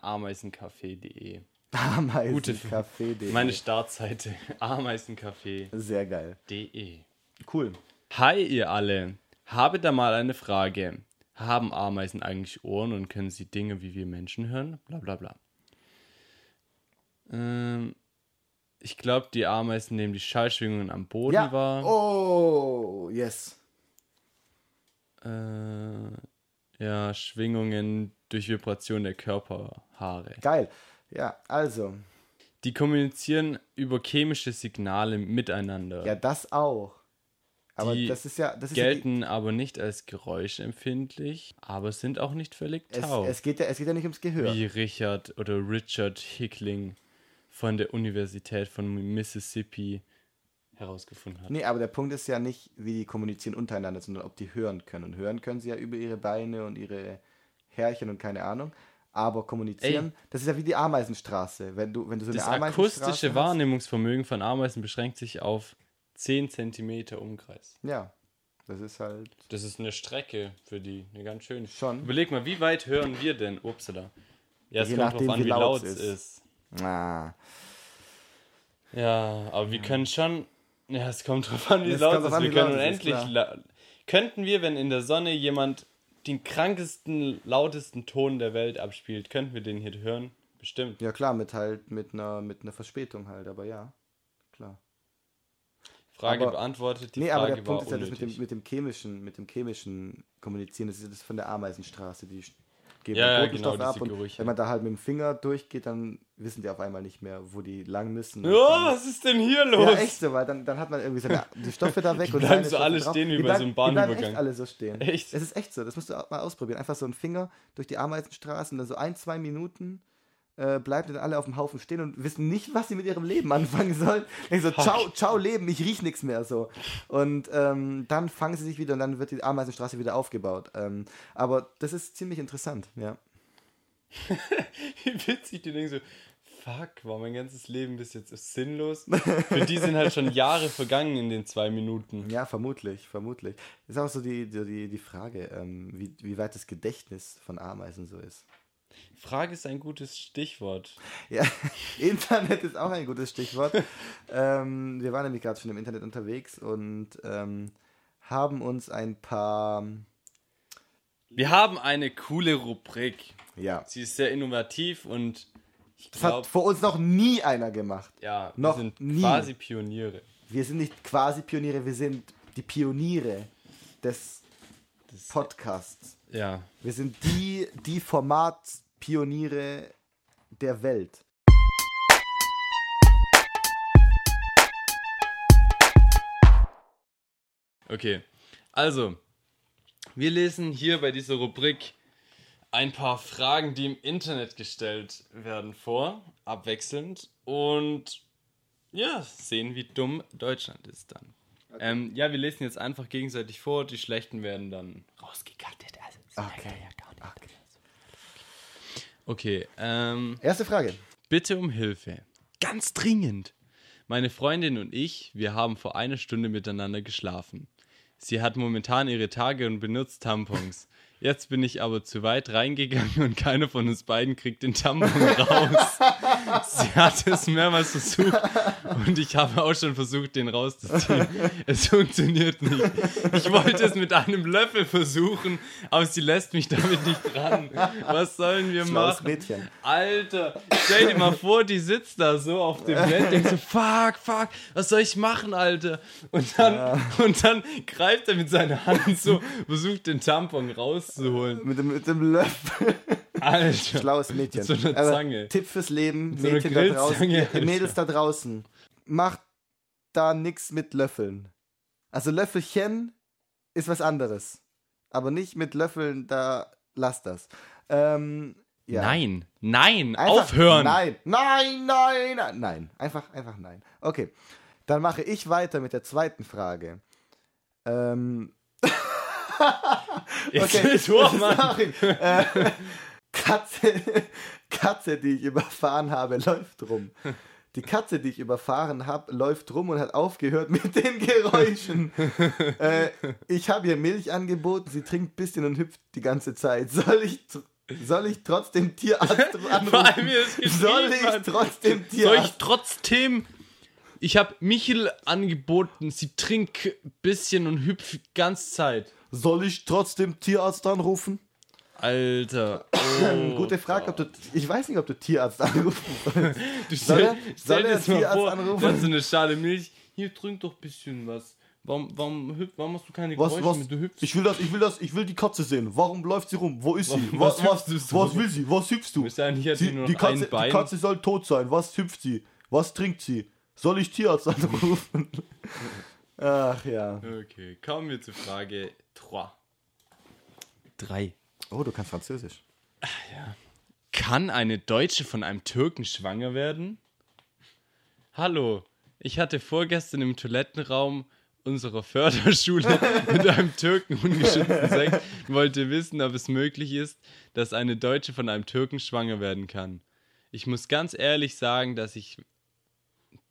B: ameisencafé.de. Meine Startseite ameisencafé.de.
A: Sehr geil. Cool.
B: Hi ihr alle. Habe da mal eine Frage. Haben Ameisen eigentlich Ohren und können sie Dinge wie wir Menschen hören? Bla bla bla. Ähm, ich glaube, die Ameisen nehmen die Schallschwingungen am Boden
A: Ja.
B: wahr.
A: Oh, yes.
B: Äh, ja, Schwingungen durch Vibration der Körperhaare.
A: Geil. Ja, also.
B: Die kommunizieren über chemische Signale miteinander.
A: Ja, das auch. Aber
B: Die
A: das ist ja. Das ist ja die,
B: gelten aber nicht als geräuschempfindlich, aber sind auch nicht völlig
A: es,
B: taub.
A: es, geht ja, es geht ja nicht ums Gehör.
B: wie Richard oder Richard Hickling von der Universität von Mississippi herausgefunden hat.
A: Nee, aber der Punkt ist ja nicht, wie die kommunizieren untereinander, sondern ob die hören können. Und hören können sie ja über ihre Beine und ihre Härchen und keine Ahnung. Aber kommunizieren, das ist ja wie die Ameisenstraße. Wenn du, wenn du so
B: Das
A: eine Ameisenstraße
B: akustische
A: hast,
B: Wahrnehmungsvermögen von Ameisen beschränkt sich auf 10 cm Umkreis.
A: Ja, das ist halt
B: Das ist eine Strecke für die, eine ganz schöne.
A: schon.
B: Überleg mal, wie weit hören wir denn? Upsala. Ja, es
A: Je
B: kommt
A: nachdem,
B: drauf an,
A: wie laut es ist.
B: ist.
A: Ah,
B: Ja, aber wir können schon. Ja, es kommt drauf an, wie
A: Es
B: laut es ist. Wir können
A: ist,
B: unendlich. La könnten wir, wenn in der Sonne jemand den krankesten, lautesten Ton der Welt abspielt, könnten wir den hier hören? Bestimmt.
A: ja klar, mit halt mit einer mit einer Verspätung halt, aber ja, klar.
B: Frage
A: Aber-
B: beantwortet, die
A: nee,
B: Frage
A: aber der Punkt ist ja das mit dem, mit dem chemischen, mit dem chemischen Kommunizieren, das ist ja das von der Ameisenstraße, die geben
B: Ja,
A: den
B: ja,
A: Botenstoff
B: genau,
A: ab und
B: Gerüche.
A: wenn man da halt mit dem Finger durchgeht, dann wissen die auf einmal nicht mehr, wo die lang müssen.
B: Ja,
A: Und dann-
B: was ist denn hier los?
A: Ja, echt so, weil dann, dann hat man irgendwie seine, die Stoffe da weg
B: Die
A: und
B: bleiben
A: seine
B: so
A: Stoffe
B: alle
A: drauf.
B: stehen wie
A: Die
B: bei
A: bleiben-
B: so einem
A: Die bleiben
B: Bahnübergang.
A: echt alle so stehen.
B: Echt?
A: Es ist echt so, das musst du auch mal ausprobieren. Einfach so einen Finger durch die Ameisenstraße und dann so ein, zwei Minuten äh, bleiben dann alle auf dem Haufen stehen und wissen nicht, was sie mit ihrem Leben anfangen sollen. Ich so, ciao, ciao Leben, ich riech nichts mehr so. Und ähm, dann fangen sie sich wieder und dann wird die Ameisenstraße wieder aufgebaut. Ähm, aber das ist ziemlich interessant, ja.
B: Wie witzig, die denken so, fuck, war mein ganzes Leben bis jetzt sinnlos. Für die sind halt schon Jahre vergangen in den zwei Minuten.
A: Ja, vermutlich, vermutlich. Das ist auch so die, die, die Frage, ähm, wie, wie weit das Gedächtnis von Ameisen so ist.
B: Frage ist ein gutes Stichwort.
A: Ja, Internet ist auch ein gutes Stichwort. ähm, wir waren nämlich gerade schon im Internet unterwegs und ähm, haben uns ein paar,
B: Wir haben eine coole Rubrik.
A: ja,
B: Sie ist sehr innovativ und ich
A: das hat vor uns noch nie einer gemacht.
B: ja,
A: noch
B: wir sind
A: nie.
B: quasi Pioniere.
A: Wir sind nicht quasi Pioniere, wir sind die Pioniere des Podcasts.
B: Ja.
A: Wir sind die, die Formatpioniere der Welt.
B: Okay. Also, wir lesen hier bei dieser Rubrik ein paar Fragen, die im Internet gestellt werden, vor, abwechselnd und ja, sehen, wie dumm Deutschland ist dann. Ähm, ja, wir lesen jetzt einfach gegenseitig vor. Die schlechten werden dann rausgekattet. Also,
A: Okay. okay.
B: Okay, ähm,
A: Erste Frage.
B: bitte um Hilfe. Ganz dringend. Meine Freundin und ich, wir haben vor einer Stunde miteinander geschlafen. Sie hat momentan ihre Tage und benutzt Tampons. Jetzt bin ich aber zu weit reingegangen und keiner von uns beiden kriegt den Tampon raus. Sie hat es mehrmals versucht und ich habe auch schon versucht, den rauszuziehen. Es funktioniert nicht. Ich wollte es mit einem Löffel versuchen, aber sie lässt mich damit nicht dran. Was sollen wir
A: Schlaues
B: machen?
A: Mädchen.
B: Alter, stell dir mal vor, die sitzt da so auf dem Bett, denkt so, fuck, fuck, was soll ich machen, Alter? Und dann, und dann greift er mit seiner Hand so, versucht den Tampon rauszuholen.
A: Mit dem, mit dem Löffel.
B: Alter.
A: Schlaues Mädchen.
B: Mit so einer
A: Aber
B: Zange.
A: Tipp fürs Leben,
B: so
A: Mädchen da draußen, ihr Mädels da draußen. Macht da nichts mit Löffeln. Also Löffelchen ist was anderes. Aber nicht mit Löffeln, da lasst das. Ähm, ja.
B: Nein, nein,
A: Einfach
B: aufhören.
A: Nein, nein, nein, nein, nein. Einfach, einfach nein. Okay. Dann mache ich weiter mit der zweiten Frage. Ähm,
B: Jetzt
A: okay.
B: ist durch, Mann.
A: Äh, Katze, Katze, die ich überfahren habe, läuft rum. Die Katze, die ich überfahren habe, läuft rum und hat aufgehört mit den Geräuschen. äh, ich habe ihr Milch angeboten, sie trinkt ein bisschen und hüpft die ganze Zeit. Soll ich, soll ich trotzdem Tierarzt anrufen? Soll ich trotzdem
B: Soll ich
A: Tierarzt
B: trotzdem. Ich habe Michel angeboten, sie trinkt ein bisschen und hüpft die ganze Zeit.
A: Soll ich trotzdem Tierarzt anrufen?
B: Alter. Oh.
A: Gute Frage, ob du. Ich weiß nicht, ob du Tierarzt anrufen sollst.
B: Du
A: Soll
B: stell,
A: er- soll er
B: das mal
A: Tierarzt
B: vor,
A: anrufen?
B: du hast so eine Schale Milch. Hier, trink doch ein bisschen was. Warum, warum, hüpf, warum machst du keine
A: Was,
B: Geräusche
A: was?
B: mit? Du hüpfst.
A: Ich will das, ich will das, ich will die Katze sehen. Warum läuft sie rum? Wo ist sie?
B: Was-
A: Was,
B: was
A: was, will sie? Was hüpfst du?
B: Ist
A: Sie, die, Katze, die. Katze soll tot sein. Was hüpft sie? Was trinkt sie? Soll ich Tierarzt anrufen? Ach ja.
B: Okay, kommen wir zur Frage 3. 3.
A: Oh, du kannst Französisch.
B: Kann eine Deutsche von einem Türken schwanger werden? Hallo, ich hatte vorgestern im Toilettenraum unserer Förderschule mit einem Türken ungeschützten Sex und wollte wissen, ob es möglich ist, dass eine Deutsche von einem Türken schwanger werden kann. Ich muss ganz ehrlich sagen, dass ich,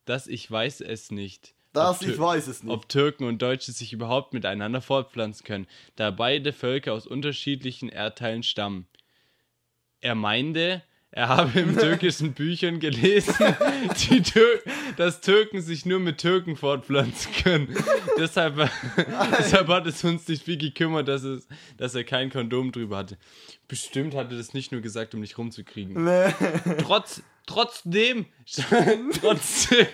B: dass ich weiß es nicht.
A: Das, ich weiß es nicht.
B: ob Türken und Deutsche sich überhaupt miteinander fortpflanzen können, da beide Völker aus unterschiedlichen Erdteilen stammen. Er meinte, er habe in türkischen Büchern gelesen, Tür dass Türken sich nur mit Türken fortpflanzen können. deshalb, deshalb hat es uns nicht viel gekümmert, dass, es, dass er kein Kondom drüber hatte. Bestimmt hat er das nicht nur gesagt, um dich rumzukriegen.
A: Nee.
B: Trotz, trotzdem, trotzdem,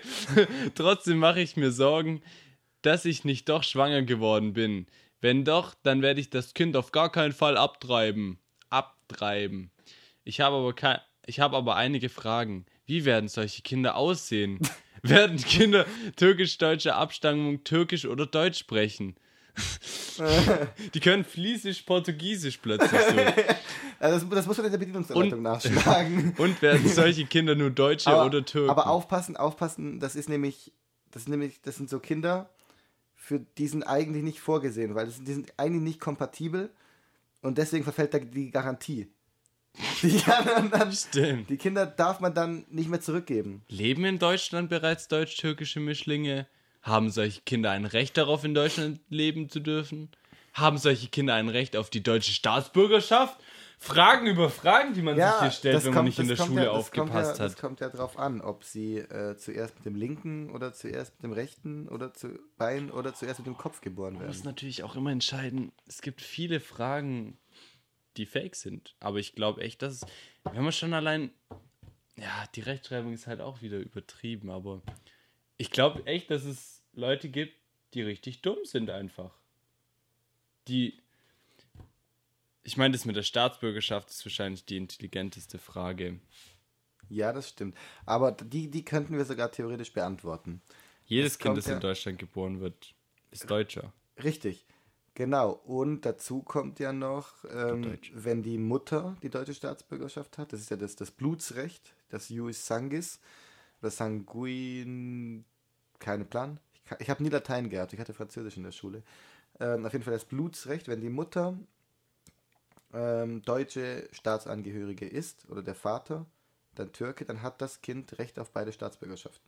B: trotzdem mache ich mir Sorgen, dass ich nicht doch schwanger geworden bin. Wenn doch, dann werde ich das Kind auf gar keinen Fall abtreiben. Abtreiben. Ich habe aber kein, ich habe aber einige Fragen. Wie werden solche Kinder aussehen? werden Kinder türkisch-deutscher Abstammung türkisch oder deutsch sprechen? Die können fließig Portugiesisch plötzlich so.
A: Also das, das muss man in der Bedienungsanleitung nachschlagen.
B: Und werden solche Kinder nur Deutsche
A: aber,
B: oder Türken?
A: aber aufpassen, aufpassen, das ist nämlich, das ist nämlich, das sind so Kinder, für die sind eigentlich nicht vorgesehen, weil das, die sind eigentlich nicht kompatibel und deswegen verfällt da die Garantie. Die, dann,
B: Stimmt.
A: die Kinder darf man dann nicht mehr zurückgeben.
B: Leben in Deutschland bereits deutsch-türkische Mischlinge? Haben solche Kinder ein Recht darauf, in Deutschland leben zu dürfen? Haben solche Kinder ein Recht auf die deutsche Staatsbürgerschaft? Fragen über Fragen, die man sich hier stellt, wenn man nicht in der
A: kommt
B: Schule
A: ja, das kommt
B: aufgepasst
A: ja, Das
B: hat.
A: kommt ja drauf an, ob sie äh, zuerst mit dem linken oder zuerst mit dem rechten oder zu Bein oder zuerst mit dem Kopf geboren
B: Man muss
A: werden.
B: natürlich auch immer entscheiden, es gibt viele Fragen, die fake sind. Aber ich glaube echt, dass es, wenn man schon allein, ja, die Rechtschreibung ist halt auch wieder übertrieben, aber ich glaube echt, dass es Leute gibt, die richtig dumm sind einfach. Die, ich meine, das mit der Staatsbürgerschaft ist wahrscheinlich die intelligenteste Frage.
A: Ja, das stimmt. Aber die, die könnten wir sogar theoretisch beantworten.
B: Jedes
A: Das
B: Kind, das in Deutschland geboren wird, ist Deutscher.
A: Richtig, genau. Und dazu kommt ja noch, ähm, wenn die Mutter die deutsche Staatsbürgerschaft hat, das ist ja das, das Blutsrecht, das Jus Sangis oder Sanguin, keine Plan. Ich Ich, habe nie Latein gehabt, ich hatte Französisch in der Schule. Ähm, auf jeden Fall das Blutsrecht, wenn die Mutter ähm, deutsche Staatsangehörige ist oder der Vater dann Türke, dann hat das Kind Recht auf beide Staatsbürgerschaften.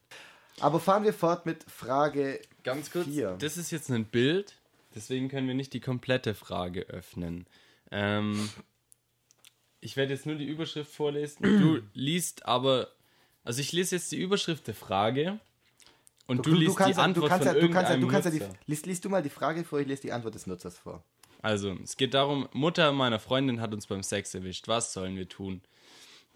A: Aber fahren wir fort mit Frage
B: Ganz kurz,
A: vier.
B: das ist jetzt ein Bild, deswegen können wir nicht die komplette Frage öffnen. Ähm, ich werde jetzt nur die Überschrift vorlesen. Du liest aber, also ich lese jetzt die Überschrift der Frage und du, liest die Antwort
A: kannst
B: von
A: ja, du kannst ja, du kannst ja die, liest, liest du mal die Frage vor, ich lese die Antwort des Nutzers vor.
B: Also, es geht darum, Mutter meiner Freundin hat uns beim Sex erwischt. Was sollen wir tun?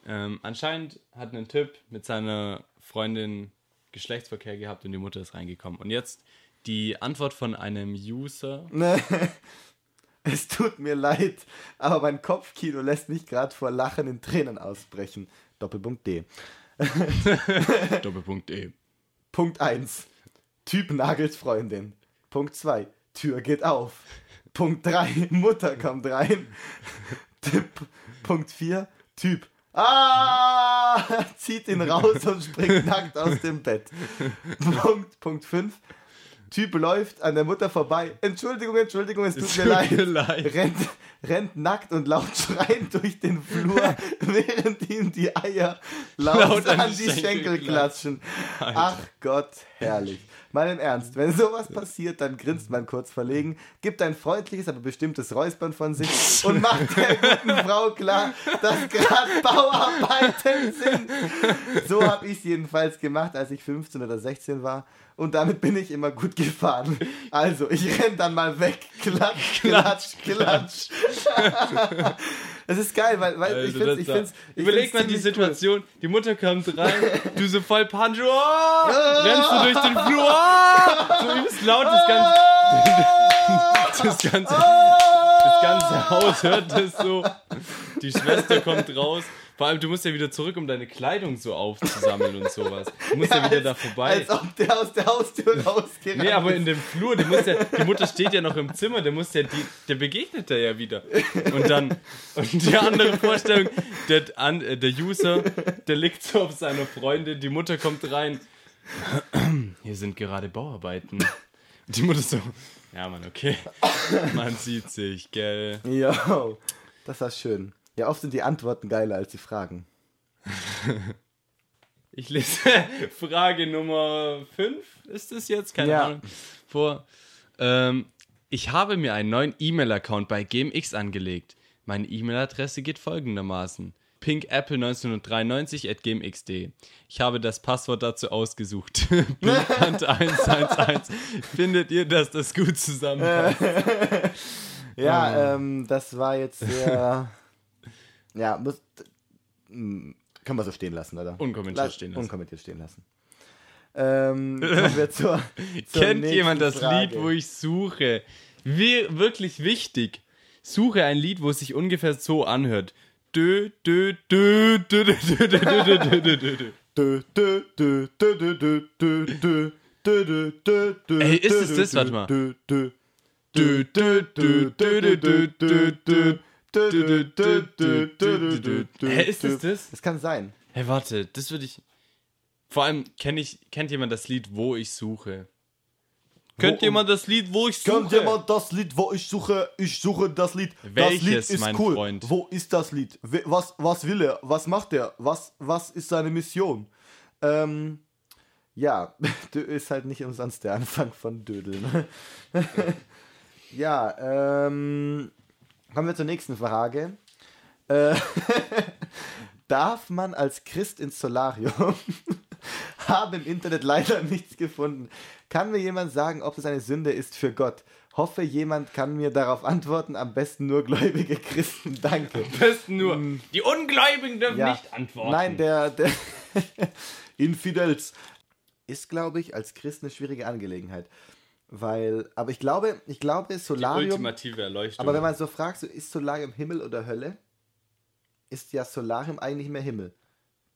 B: Ähm, anscheinend hat ein Typ mit seiner Freundin Geschlechtsverkehr gehabt und die Mutter ist reingekommen. Und jetzt die Antwort von einem User.
A: Es tut mir leid, aber mein Kopfkino lässt mich gerade vor Lachen in Tränen ausbrechen. Doppelpunkt D.
B: Doppelpunkt E.
A: Punkt 1. Typ nagelt Freundin. Punkt 2. Tür geht auf. Punkt 3. Mutter kommt rein. Tipp. Punkt 4. Typ. Ah! Zieht ihn raus und springt nackt aus dem Bett. Punkt, Punkt 5. Typ läuft an der Mutter vorbei. Entschuldigung, Entschuldigung, es tut
B: Es
A: mir
B: tut
A: leid.
B: mir leid.
A: Rennt, rennt nackt und laut schreiend durch den Flur, während ihm die Eier laut,
B: Laut
A: an, die Schenkel
B: Schenkel
A: klatschen. Ach Gott, herrlich. Mal im Ernst, wenn sowas passiert, dann grinst man kurz verlegen, gibt ein freundliches, aber bestimmtes Räuspern von sich und macht der guten Frau klar, dass gerade Bauarbeiten sind. So habe ich es jedenfalls gemacht, als ich 15 oder 16 war. Und damit bin ich immer gut gefahren. Also, ich renn dann mal weg. Klatsch, klatsch, klatsch. Das ist geil, weil, weil ich
B: Also,
A: finde
B: das
A: ich find's, ich
B: Überleg mal die Situation, die Mutter kommt rein, du so voll Pancho, oh, rennst du durch den Flur, oh, so übelst laut, das ganze, das ganze, das ganze Haus hört das so, die Schwester kommt raus, vor allem du musst ja wieder zurück, um deine Kleidung so aufzusammeln und sowas, du musst ja, wieder da vorbei.
A: Als ob der aus der Haustür rausgerannt
B: Nee, aber in dem Flur, der muss ja, die Mutter steht ja noch im Zimmer, der muss ja, die, der begegnet da ja wieder. Und dann, und die andere Vorstellung, der, an, äh, der User, der liegt so auf seiner Freundin, die Mutter kommt rein. Hier sind gerade Bauarbeiten. Und die Mutter so, ja Mann, okay. Man sieht sich, gell.
A: Jo, das war schön. Ja, oft sind die Antworten geiler als die Fragen.
B: Ich lese Frage Nummer 5, ist das jetzt? Keine
A: Ja.
B: Ahnung. Vor. Ähm, ich habe mir einen neuen E-Mail-Account bei GMX angelegt. Meine E-Mail-Adresse geht folgendermaßen: pinkapple1993 at gmx.de. Ich habe das Passwort dazu ausgesucht. Pinkant111. Findet ihr, dass das gut zusammenpasst?
A: Ja, ähm, das war jetzt sehr. Ja, muss. m, Können wir so stehen lassen, oder?
B: Unkommentiert
A: Lass-
B: stehen lassen.
A: Unkommentiert stehen lassen. Ähm, kommen wir zur, zur
B: Kennt jemand das
A: Frage.
B: Lied, wo ich suche? Wie, wirklich wichtig. Suche ein Lied, wo es sich ungefähr so anhört. Dö, dö, dö, dö, dö, dö, dö, dö, dö, dö, dö, dö.
A: Dö, dö, dö, dö, dö, dö, dö,
B: Ey, ist es das? Warte mal. Hä, ist es das?
A: Das kann sein.
B: Hey, warte, das würde ich. Vor allem, kenn ich, kennt jemand das Lied, wo ich suche? Kennt
A: Wo-
B: jemand das Lied, wo ich suche?
A: Kennt jemand das Lied, wo ich suche? Ich suche das Lied. das
B: Welches,
A: Lied ist
B: mein
A: cool.
B: Freund?
A: Wo ist das Lied? Was, was will er? Was macht er? Was, was ist seine Mission? Ähm, ja, ist halt nicht umsonst der Anfang von Dödeln. ja, ähm, kommen wir zur nächsten Frage. Äh, darf man als Christ ins Solarium? Habe im Internet leider nichts gefunden. Kann mir jemand sagen, ob es eine Sünde ist für Gott? Hoffe, jemand kann mir darauf antworten. Am besten nur gläubige Christen. Danke.
B: Am besten nur. Die Ungläubigen dürfen
A: Ja.
B: nicht antworten.
A: Nein, der, der Infidels ist, glaube ich, als Christ eine schwierige Angelegenheit. Weil, aber ich glaube, ich glaube, Solarium.
B: ultimative Erleuchtung.
A: Aber wenn man so fragt, so ist Solarium Himmel oder Hölle, ist ja Solarium eigentlich mehr Himmel.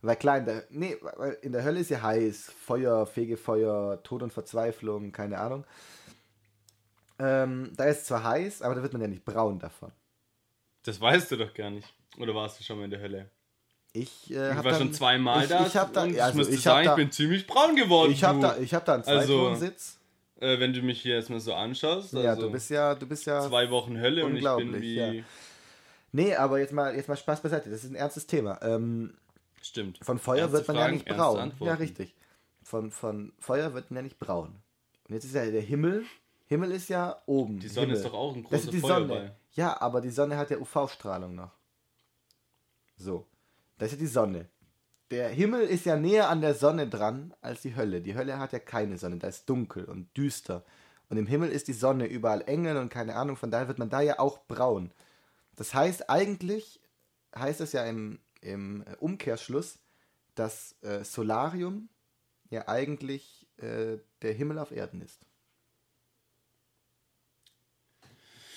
A: Weil klar, in der, nee, weil in der Hölle ist ja heiß, Feuer, Fegefeuer, Tod und Verzweiflung, keine Ahnung. Ähm, da ist zwar heiß, aber da wird man ja nicht braun davon.
B: Das weißt du doch gar nicht. Oder warst du schon mal in der Hölle?
A: Ich, äh,
B: Ich war
A: dann,
B: schon zweimal
A: ich,
B: da.
A: Ich, hab da, also
B: ich sagen,
A: da,
B: ich bin ziemlich braun geworden.
A: ich habe da, ich hab da einen
B: Also-
A: Zweitwohnsitz.
B: Äh, wenn du mich hier erstmal so anschaust.
A: ja,
B: also
A: du bist ja, du bist ja.
B: zwei Wochen Hölle und ich bin
A: unglaublich,
B: wie.
A: ja. Nee, aber jetzt mal, jetzt mal Spaß beiseite. Das ist ein ernstes Thema. Ähm,
B: Stimmt.
A: von Feuer
B: Ernste
A: wird man ja
B: Fragen,
A: nicht
B: ernste
A: braun. Ja, richtig. Von, von Feuer wird man ja nicht braun. Und jetzt ist ja der Himmel. Himmel ist ja oben.
B: Die Sonne
A: Himmel.
B: ist doch auch ein
A: Das
B: großer
A: ist die
B: Feuerball.
A: Sonne. Ja, aber die Sonne hat ja UV-Strahlung noch. So. Das ist ja die Sonne. Der Himmel ist ja näher an der Sonne dran als die Hölle. Die Hölle hat ja keine Sonne, da ist dunkel und düster. Und im Himmel ist die Sonne überall Engel und keine Ahnung, von daher wird man da ja auch braun. Das heißt, eigentlich heißt es ja im, im Umkehrschluss, dass äh, Solarium ja eigentlich äh, der Himmel auf Erden ist.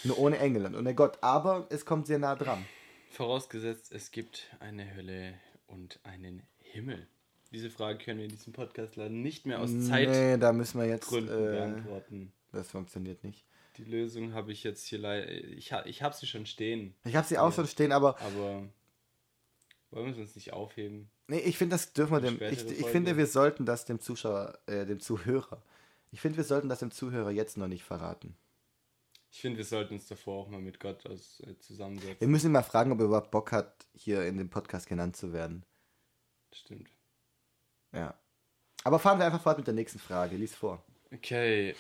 A: Nur ohne Engel und ohne Gott. Aber es kommt sehr nah dran.
B: Vorausgesetzt, es gibt eine Hölle und einen Himmel. Diese Frage können wir in diesem Podcast leider nicht mehr aus Zeitgründen
A: Nee, da müssen wir jetzt. Äh,
B: beantworten.
A: das funktioniert nicht.
B: Die Lösung habe ich jetzt hier leider. Ich, ha- ich habe sie schon stehen,
A: Ich habe sie auch schon stehen, aber
B: aber wollen wir uns nicht aufheben?
A: nee, ich finde, das dürfen wir dem. Ich, ich finde, wir sollten das dem Zuschauer, äh, dem Zuhörer. Ich finde, wir sollten das dem Zuhörer jetzt noch nicht verraten.
B: Ich finde, wir sollten uns davor auch mal mit Gott aus, äh, zusammensetzen.
A: Wir müssen ihn mal fragen, ob er überhaupt Bock hat, hier in dem Podcast genannt zu werden.
B: Stimmt.
A: Ja. Aber fahren wir einfach fort mit der nächsten Frage. Lies vor.
B: Okay.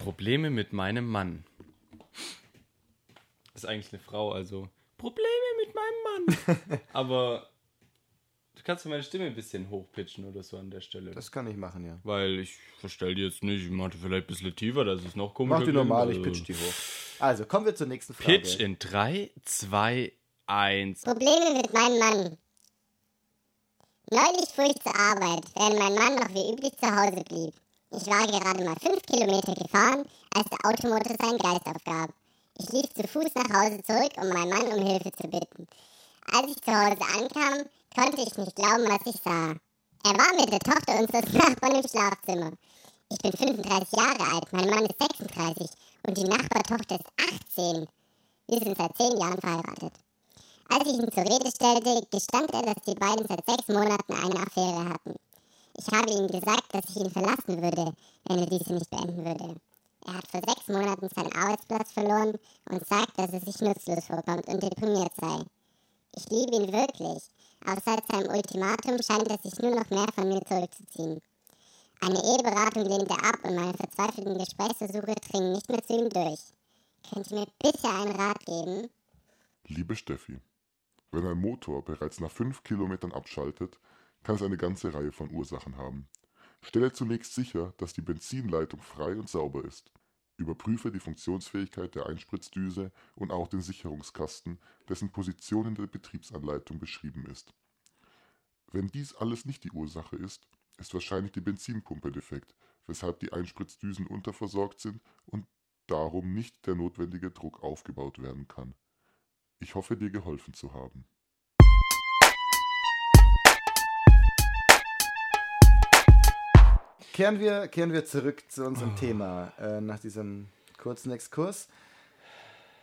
B: Probleme mit meinem Mann. Das ist eigentlich eine Frau, also. Probleme mit meinem Mann. Aber kannst ja meine Stimme ein bisschen hochpitchen oder so an der Stelle.
A: Das kann ich machen, ja.
B: Weil ich verstell die jetzt nicht. Ich mache vielleicht ein bisschen tiefer, dass es noch komischer
A: Mach die normal, ich
B: also-
A: pitch die hoch. Also, kommen wir zur nächsten Frage.
B: Pitch in 3, 2, 1.
C: Probleme mit meinem Mann. Neulich fuhr ich zur Arbeit, während mein Mann noch wie üblich zu Hause blieb. Ich war gerade mal fünf Kilometer gefahren, als der Automotor seinen Geist aufgab. Ich lief zu Fuß nach Hause zurück, um meinen Mann um Hilfe zu bitten. Als ich zu Hause ankam, konnte ich nicht glauben, was ich sah. Er war mit der Tochter unseres Nachbarn im Schlafzimmer. Ich bin 35 Jahre alt, mein Mann ist 36 und die Nachbartochter ist 18. Wir sind seit 10 Jahren verheiratet. Als ich ihn zur Rede stellte, gestand er, dass die beiden seit sechs Monaten eine Affäre hatten. Ich habe ihm gesagt, dass ich ihn verlassen würde, wenn er diese nicht beenden würde. Er hat vor sechs Monaten seinen Arbeitsplatz verloren und sagt, dass er sich nutzlos vorkommt und deprimiert sei. Ich liebe ihn wirklich, aber seit seinem Ultimatum scheint er sich nur noch mehr von mir zurückzuziehen. Eine Eheberatung lehnt er ab und meine verzweifelten Gesprächsversuche dringen nicht mehr zu ihm durch. Könnt ihr mir bitte einen Rat geben?
D: Liebe Steffi, wenn ein Motor bereits nach 5 Kilometern abschaltet, kann es eine ganze Reihe von Ursachen haben. Stelle zunächst sicher, dass die Benzinleitung frei und sauber ist. Überprüfe die Funktionsfähigkeit der Einspritzdüse und auch den Sicherungskasten, dessen Position in der Betriebsanleitung beschrieben ist. Wenn dies alles nicht die Ursache ist, ist wahrscheinlich die Benzinpumpe defekt, weshalb die Einspritzdüsen unterversorgt sind und darum nicht der notwendige Druck aufgebaut werden kann. Ich hoffe, dir geholfen zu haben.
A: Kehren wir, kehren wir zurück zu unserem Thema äh, nach diesem kurzen Exkurs.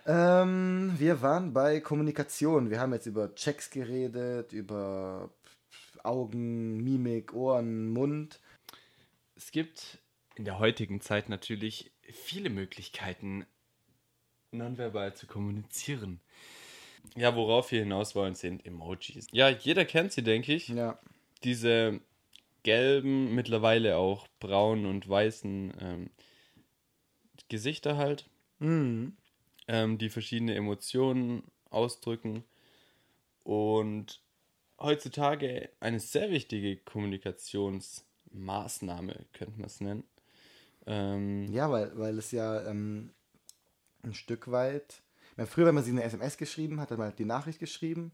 A: Ähm, wir waren bei Kommunikation. Wir haben jetzt über Checks geredet, über Augen, Mimik, Ohren, Mund.
B: Es gibt in der heutigen Zeit natürlich viele Möglichkeiten, nonverbal zu kommunizieren. Ja, worauf wir hinaus wollen, sind Emojis. Ja, jeder kennt sie, denke ich.
A: Ja,
B: Diese gelben, mittlerweile auch braun und weißen ähm, Gesichter halt,
A: mhm.
B: ähm, die verschiedene Emotionen ausdrücken. Und heutzutage eine sehr wichtige Kommunikationsmaßnahme, könnte man es nennen. Ähm,
A: ja weil, weil es ja ähm, ein Stück weit. Meine, früher, wenn man sie eine SMS geschrieben hat, hat man halt die Nachricht geschrieben.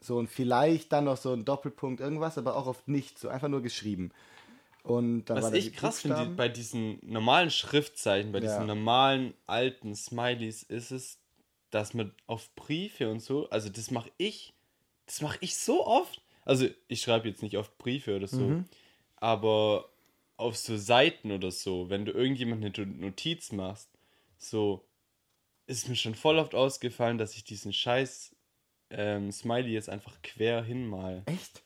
A: So und vielleicht dann noch so ein Doppelpunkt, irgendwas, aber auch oft nicht. So einfach nur geschrieben. Und dann war
B: Was ich krass finde, bei diesen normalen Schriftzeichen, bei
A: Ja.
B: diesen normalen alten Smileys, ist es, dass man auf Briefe und so, also das mache ich, das mache ich so oft. Also ich schreibe jetzt nicht oft Briefe oder so,
A: Mhm.
B: aber auf so Seiten oder so, wenn du irgendjemand eine Notiz machst, so ist mir schon voll oft ausgefallen, dass ich diesen scheiß ähm, Smiley jetzt einfach quer hinmal.
A: Echt?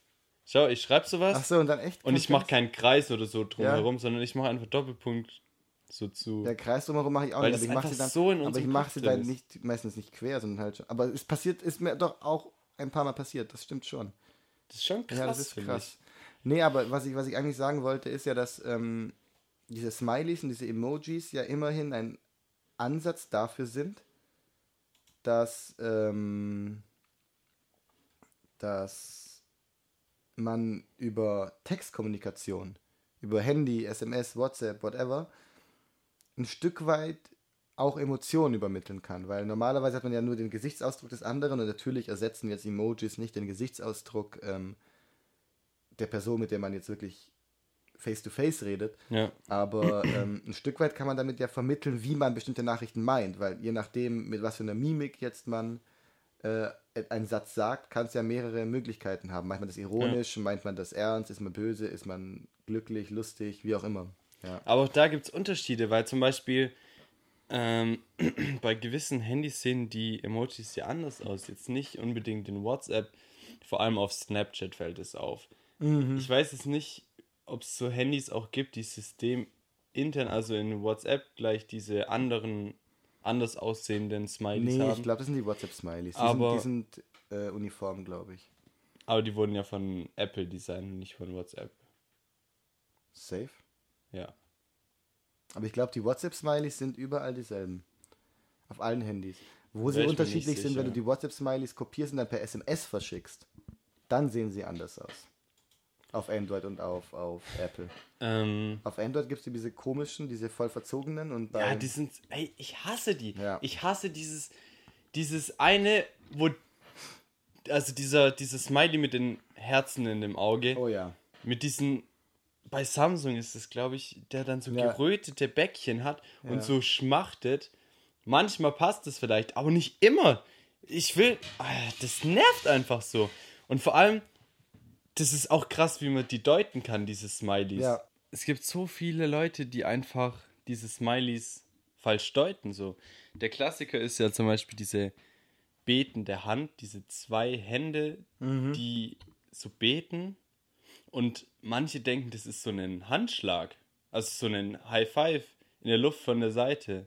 B: Schau, ich schreibe sowas
A: Ach so, und dann echt.
B: und ich mache
A: keinen
B: Kreis oder so drumherum, sondern ich mache einfach Doppelpunkt so zu.
A: Der Kreis drumherum mache ich auch
B: Weil
A: nicht, aber ich mache sie dann,
B: so
A: aber ich mache sie dann nicht, meistens nicht quer, sondern halt schon. Aber es passiert, ist mir doch auch ein paar Mal passiert, das stimmt schon.
B: Das ist schon krass.
A: ja, das ist krass. Nee, aber was ich, was ich eigentlich sagen wollte, ist ja, dass ähm, diese Smileys und diese Emojis ja immerhin ein Ansatz dafür sind, dass, ähm, dass man über Textkommunikation, über Handy, SMS, WhatsApp, whatever, ein Stück weit auch Emotionen übermitteln kann, weil normalerweise hat man ja nur den Gesichtsausdruck des anderen und natürlich ersetzen jetzt Emojis nicht den Gesichtsausdruck ähm, der Person, mit der man jetzt wirklich face-to-face redet,
B: ich. Ja.
A: aber ähm, ein Stück weit kann man damit ja vermitteln, wie man bestimmte Nachrichten meint, weil je nachdem, mit was für einer Mimik jetzt man äh, einen Satz sagt, kann es ja mehrere Möglichkeiten haben. Meint man das ironisch, meint man das ernst, ist man böse, ist man glücklich, lustig, wie auch immer. Ja.
B: Aber auch da gibt es Unterschiede, weil zum Beispiel ähm, bei gewissen Handys sehen die Emojis ja anders aus. Jetzt nicht unbedingt in WhatsApp, vor allem auf Snapchat fällt es auf. Ich weiß es nicht, ob es so Handys auch gibt, die System intern, also in WhatsApp gleich diese anderen, anders aussehenden Smileys
A: Nee,
B: haben.
A: ich glaube, das sind die WhatsApp-Smileys. Die
B: Aber-
A: sind, die sind äh, uniform, glaube ich.
B: Aber die wurden ja von Apple designt, nicht von WhatsApp.
A: Safe.
B: Ja.
A: Aber ich glaube, die WhatsApp-Smileys sind überall dieselben. Auf allen Handys. Wo sie unterschiedlich sind, wenn du die WhatsApp-Smileys kopierst und dann per SMS verschickst, dann sehen sie anders aus. Auf Android und auf, auf Apple.
B: Ähm,
A: Auf Android gibt es diese komischen, diese voll verzogenen und bei.
B: Ja, die sind. Ey, ich hasse die.
A: Ja.
B: Ich hasse dieses. Dieses eine, wo. Also dieser, dieses Smiley mit den Herzen in dem Auge.
A: oh ja.
B: Mit diesen. Bei Samsung ist es, glaube ich, der dann so
A: Ja.
B: gerötete Bäckchen hat
A: Ja.
B: und so schmachtet. Manchmal passt es vielleicht, aber nicht immer. Ich will. ah, Das nervt einfach so. Und vor allem, das ist auch krass, wie man die deuten kann, diese Smileys.
A: Ja.
B: Es gibt so viele Leute, die einfach diese Smileys falsch deuten. So. Der Klassiker ist ja zum Beispiel diese betende Hand, diese zwei Hände, die so beten. Und manche denken, das ist so ein Handschlag. Also so ein High Five in der Luft von der Seite.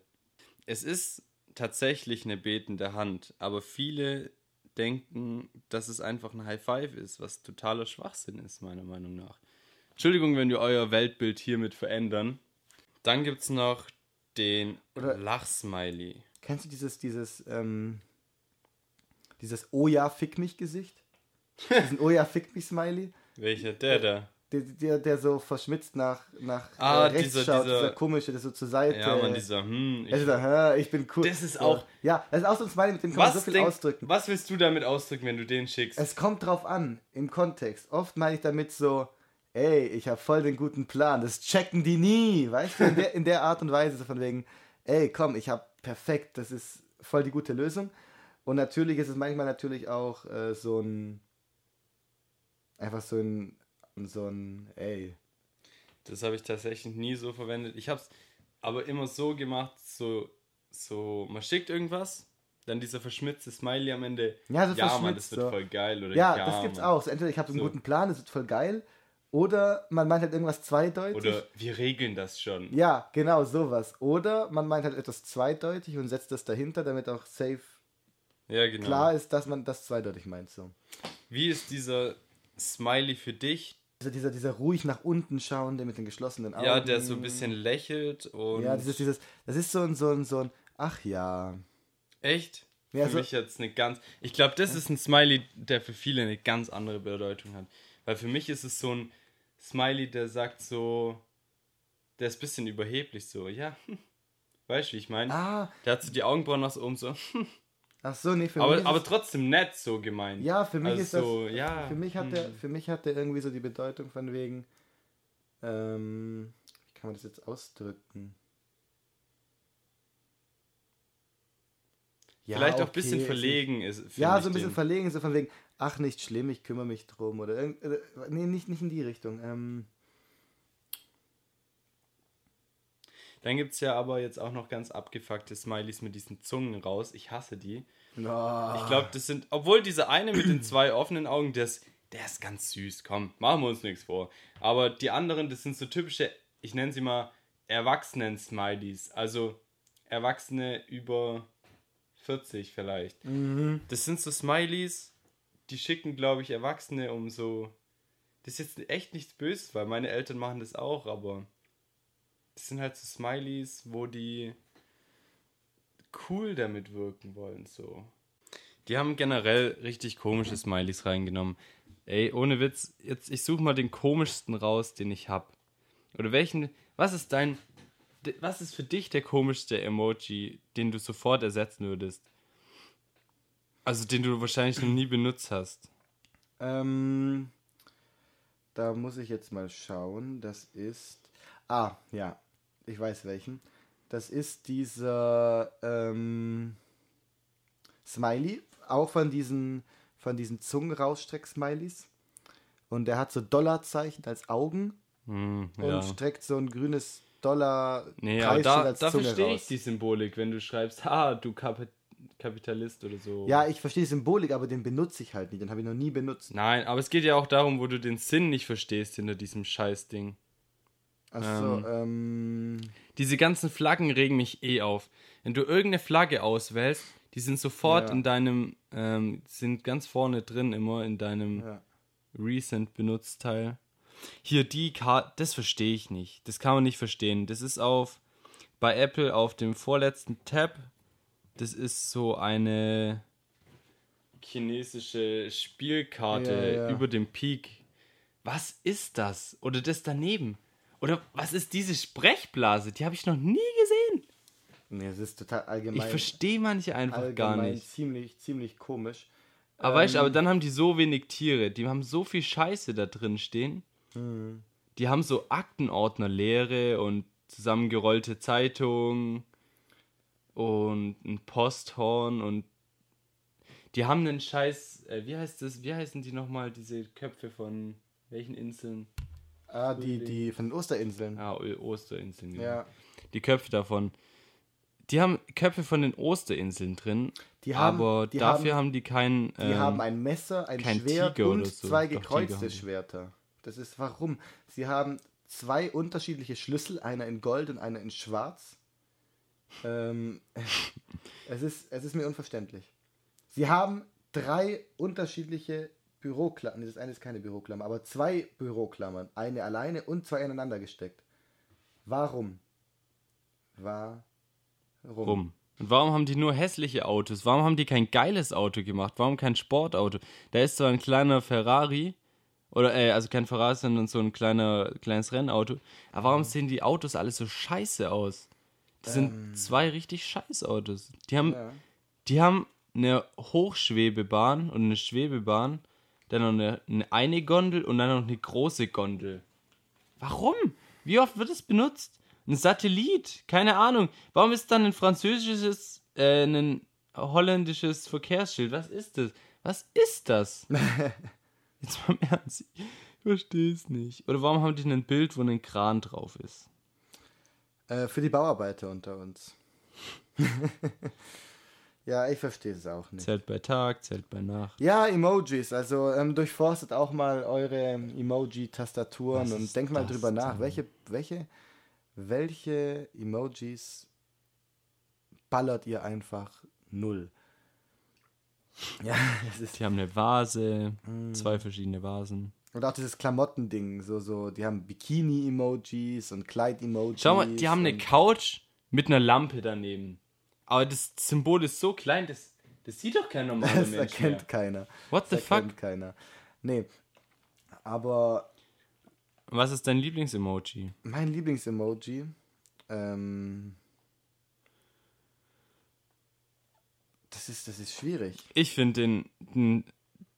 B: Es ist tatsächlich eine betende Hand, aber viele denken, dass es einfach ein High Five ist, was totaler Schwachsinn ist, meiner Meinung nach. Entschuldigung, wenn wir euer Weltbild hiermit verändern. Dann gibt es noch den
A: Oder-
B: Lachsmiley.
A: Kennst du dieses, dieses, ähm, dieses Oh ja, fick mich Gesicht? Diesen Oh ja, fick mich Smiley?
B: Welcher? Der da.
A: Der, der, der so verschmitzt nach, nach
B: Ah,
A: äh, rechts
B: dieser-
A: schaut,
B: dieser-
A: dieser komische, der so zur Seite.
B: Ja, man, dieser, hm. Ich,
A: Also, da, hä, ich bin cool.
B: Das ist auch-
A: Ja, das ist auch so ein Smiley, mit dem kann man
B: was,
A: so viel
B: denk,
A: ausdrücken.
B: was willst du damit ausdrücken, wenn du den schickst?
A: Es kommt drauf an, im Kontext. Oft meine ich damit so, ey, ich habe voll den guten Plan, das checken die nie, weißt du, in der, in der Art und Weise, so von wegen, ey, komm, ich habe perfekt, das ist voll die gute Lösung. Und natürlich ist es manchmal natürlich auch äh, so ein, einfach so ein, so ein, ey,
B: Das habe ich tatsächlich nie so verwendet. Ich habe es aber immer so gemacht, so, so, man schickt irgendwas, dann dieser verschmitzte Smiley am Ende.
A: Ja, so
B: ja Mann, das wird
A: so.
B: voll geil. Oder
A: ja,
B: ja,
A: das gibt's
B: Mann.
A: auch. So, entweder ich habe so einen guten Plan, das wird voll geil, oder man meint halt irgendwas zweideutig.
B: Oder wir regeln das schon.
A: Ja, genau, sowas. Oder man meint halt etwas zweideutig und setzt das dahinter, damit auch safe
B: Ja, genau.
A: klar ist, dass man das zweideutig meint. So.
B: Wie ist dieser Smiley für dich?
A: Also dieser, dieser ruhig nach unten schauende mit den geschlossenen Augen.
B: Ja, der so ein bisschen lächelt und.
A: Ja, dieses, dieses, das ist so ein, so ein, so ein, ach ja.
B: Echt?
A: Ja,
B: für
A: so-
B: mich jetzt eine ganz. Ich glaube, das ist ein Smiley, der für viele eine ganz andere Bedeutung hat. Weil für mich ist es so ein Smiley, der sagt so. Der ist ein bisschen überheblich so, ja. Weißt du, wie ich meine?
A: Ah,
B: Der hat so die Augenbrauen nach oben so.
A: ach so, nee, für
B: Aber,
A: mich ist
B: aber trotzdem nett so gemeint.
A: Ja, für mich
B: also
A: ist das,
B: so, ja.
A: für mich hat
B: hm.
A: der, für mich hat der irgendwie so die Bedeutung von wegen, ähm, wie kann man das jetzt ausdrücken? Ja,
B: Vielleicht auch ein
A: okay,
B: bisschen
A: ist
B: verlegen ist. find
A: Ja, so ein bisschen
B: den.
A: verlegen, so von wegen, ach, nicht schlimm, ich kümmere mich drum. Oder irgend, äh, nee, nicht, nicht in die Richtung. Ähm,
B: Dann gibt es ja aber jetzt auch noch ganz abgefuckte Smileys mit diesen Zungen raus. Ich hasse die.
A: no.
B: Ich glaube, das sind, obwohl dieser eine mit den zwei offenen Augen, der ist der ist ganz süß, komm, machen wir uns nichts vor. Aber die anderen, das sind so typische, ich nenne sie mal Erwachsenen-Smileys. Also Erwachsene über 40 vielleicht. Das sind so Smileys, die schicken, glaube ich, Erwachsene um so. Das ist jetzt echt nichts Böses, weil meine Eltern machen das auch, aber das sind halt so Smileys, wo die cool damit wirken wollen, so. Die haben generell richtig komische Smileys reingenommen. Ey, ohne Witz, jetzt ich suche mal den komischsten raus, den ich hab. Oder welchen, was ist dein, de- was ist für dich der komischste Emoji, den du sofort ersetzen würdest? Also den du wahrscheinlich noch nie benutzt hast.
A: Ähm, da muss ich jetzt mal schauen. Das ist. Ah, ja. Ich weiß welchen. Das ist dieser ähm, Smiley. Auch von diesen, von diesen Zungenrausstreck-Smileys. Und der hat so Dollarzeichen als Augen und
B: ja.
A: streckt so ein grünes Dollar
B: Nee, aber
A: Preisschild
B: da,
A: als
B: da
A: Zunge
B: verstehe
A: raus.
B: ich die Symbolik, wenn du schreibst, ha, du Kap Kapitalist oder so.
A: Ja, ich verstehe die Symbolik, aber den benutze ich halt nicht. Den habe ich noch nie benutzt.
B: Nein, aber es geht ja auch darum, wo du den Sinn nicht verstehst hinter diesem Scheißding.
A: Achso, ähm.
B: Diese ganzen Flaggen regen mich eh auf. Wenn du irgendeine Flagge auswählst, die sind sofort
A: Ja.
B: in deinem, ähm, sind ganz vorne drin immer in deinem
A: Ja.
B: recent benutzt Teil. Hier die Karte, das verstehe ich nicht. Das kann man nicht verstehen. Das ist auf bei Apple auf dem vorletzten Tab. Das ist so eine chinesische Spielkarte
A: ja.
B: über dem Peak. Was ist das? Oder das daneben? Oder was ist diese Sprechblase? Die habe ich noch nie gesehen.
A: Nee, es ist total allgemein.
B: Ich verstehe manche einfach gar nicht.
A: Ziemlich, ziemlich komisch.
B: Aber weißt du,
A: Ähm,
B: aber dann haben die so wenig Tiere, die haben so viel Scheiße da drin stehen.
A: Mhm.
B: Die haben so Aktenordner leere und zusammengerollte Zeitungen und ein Posthorn und die haben einen Scheiß, äh, wie heißt das, wie heißen die nochmal, diese Köpfe von welchen Inseln?
A: Ah, die, die von den Osterinseln.
B: Ah, Osterinseln. genau.
A: Ja.
B: Die Köpfe davon. Die haben Köpfe von den Osterinseln drin,
A: Die haben-
B: aber
A: die
B: dafür
A: haben-
B: haben, die kein.
A: Die
B: ähm,
A: haben ein Messer, ein Schwert
B: Tiger
A: und
B: so.
A: zwei gekreuzte
B: die.
A: Schwerter. Das ist warum. Sie haben zwei unterschiedliche Schlüssel, einer in Gold und einer in Schwarz. Ähm, es, ist, es ist mir unverständlich. Sie haben drei unterschiedliche Büroklammern. Das eine ist keine Büroklammer, aber zwei Büroklammern. Eine alleine und zwei ineinander gesteckt. Warum? Warum?
B: rum. Und warum haben die nur hässliche Autos? Warum haben die kein geiles Auto gemacht? Warum kein Sportauto? Da ist zwar ein kleiner Ferrari, oder äh, also kein Ferrari, sondern so ein kleiner, kleines Rennauto. Aber warum sehen die Autos alle so scheiße aus? Das sind zwei richtig scheiß Autos. Die haben,
A: Ja.
B: die haben eine Hochschwebebahn und eine Schwebebahn, dann noch eine, eine, eine Gondel und dann noch eine große Gondel. Warum? Wie oft wird es benutzt? Ein Satellit? Keine Ahnung. Warum ist dann ein französisches, äh, ein holländisches Verkehrsschild? Was ist das? Was ist das? Jetzt mal im Ernst. Ich verstehe es nicht. Oder warum haben die ein Bild, wo ein Kran drauf ist?
A: Äh, für die Bauarbeiter unter uns. ja, ich verstehe es auch nicht.
B: Zählt bei Tag, zählt bei Nacht.
A: Ja, Emojis. Also ähm, durchforstet auch mal eure Emoji-Tastaturen und denkt mal drüber nach,
B: denn?
A: welche, welche, welche Emojis ballert ihr einfach null. Ja, es ist.
B: Die haben eine Vase,
A: Mm.
B: zwei verschiedene Vasen.
A: Und auch dieses Klamottending, so, so, die haben Bikini-Emojis und Kleid-Emojis.
B: Schau mal, die haben eine Couch mit einer Lampe daneben. Aber das Symbol ist so klein, das, das sieht doch kein normaler
A: Das
B: Mensch
A: erkennt
B: mehr.
A: keiner.
B: What the
A: Das
B: fuck?
A: erkennt keiner. Nee. Aber
B: Was ist dein Lieblingsemoji?
A: mein Lieblingsemoji, ähm, das ist, das ist schwierig.
B: Ich finde den, den,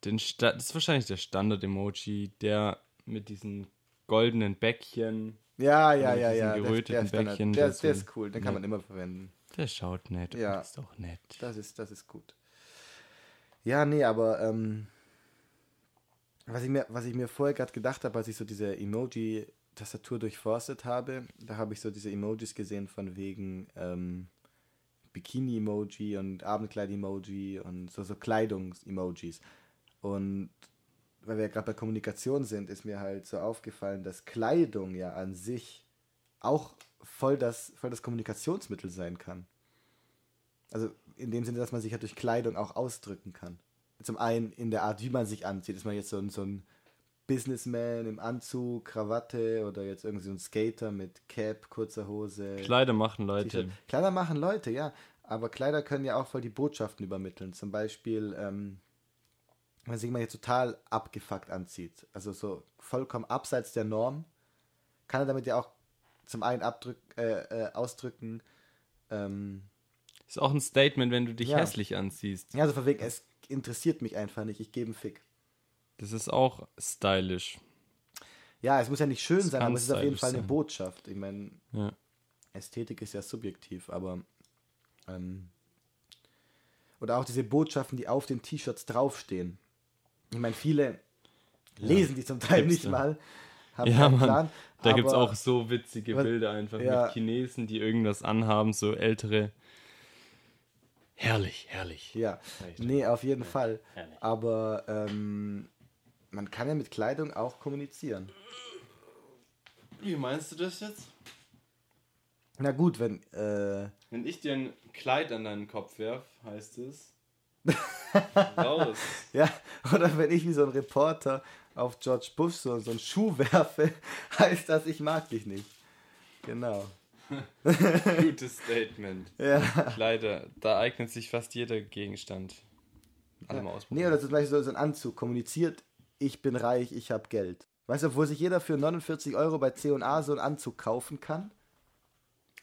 B: den Sta das ist wahrscheinlich der Standard-Emoji, der mit diesen goldenen Bäckchen,
A: Ja, ja, ja, ja. Der, der,
B: geröteten
A: ist Standard.
B: Bäckchen
A: der, der ist cool, den kann
B: Ja.
A: man immer verwenden.
B: Der schaut nett
A: Ja.
B: und ist auch nett.
A: Das ist, das ist gut. Ja, nee, aber ähm, was, ich mir, was ich mir vorher gerade gedacht habe, als ich so diese Emoji-Tastatur durchforstet habe, da habe ich so diese Emojis gesehen von wegen ähm, Bikini-Emoji und Abendkleid-Emoji und so, so Kleidungs-Emojis. Und weil wir ja gerade bei Kommunikation sind, ist mir halt so aufgefallen, dass Kleidung ja an sich auch voll das, voll das Kommunikationsmittel sein kann. Also in dem Sinne, dass man sich halt durch Kleidung auch ausdrücken kann. Zum einen in der Art, wie man sich anzieht. Ist man jetzt so ein, so ein Businessman im Anzug, Krawatte oder jetzt irgendwie so ein Skater mit Cap, kurzer Hose.
B: Kleider machen Leute.
A: Kleider machen Leute, ja. Aber Kleider können ja auch voll die Botschaften übermitteln. Zum Beispiel, ähm, wenn sich mal jetzt total abgefuckt anzieht, also so vollkommen abseits der Norm, kann er damit ja auch zum einen abdrück, äh, äh, ausdrücken, ähm,
B: Ist auch ein Statement, wenn du dich
A: Ja.
B: hässlich anziehst.
A: ja, also von wegen, es interessiert mich einfach nicht, ich gebe einen Fick.
B: Das ist auch stylisch.
A: Ja, es muss ja nicht schön
B: Das
A: sein, aber es ist auf jeden Fall eine
B: sein.
A: Botschaft. Ich meine,
B: Ja.
A: Ästhetik ist ja subjektiv, aber ähm, oder auch diese Botschaften, die auf den T-Shirts draufstehen. Ich meine, viele lesen die zum Teil nicht
B: Hipster.
A: mal, haben
B: Ja,
A: keinen. Plan.
B: Da gibt es auch so witzige
A: was-
B: Bilder einfach
A: ja.
B: mit Chinesen, die irgendwas anhaben, so ältere. Herrlich, herrlich.
A: Ja, nee, auf jeden Fall.
B: Herrlich.
A: Aber ähm, man kann ja mit Kleidung auch kommunizieren.
B: Wie meinst du das jetzt?
A: Na gut, wenn, äh,
B: Wenn ich dir ein Kleid an deinen Kopf werf, heißt es. raus.
A: ja, oder wenn ich wie so ein Reporter auf George Bush so, so einen Schuh werfe, heißt das, ich mag dich nicht. Genau.
B: Gutes Statement.
A: Ja.
B: Kleider, da eignet sich fast jeder Gegenstand. Alle mal
A: Nee, oder zum Beispiel so so ein Anzug kommuniziert, ich bin reich, ich habe Geld. Weißt du, obwohl sich jeder für 49 Euro bei C&A so einen Anzug kaufen kann?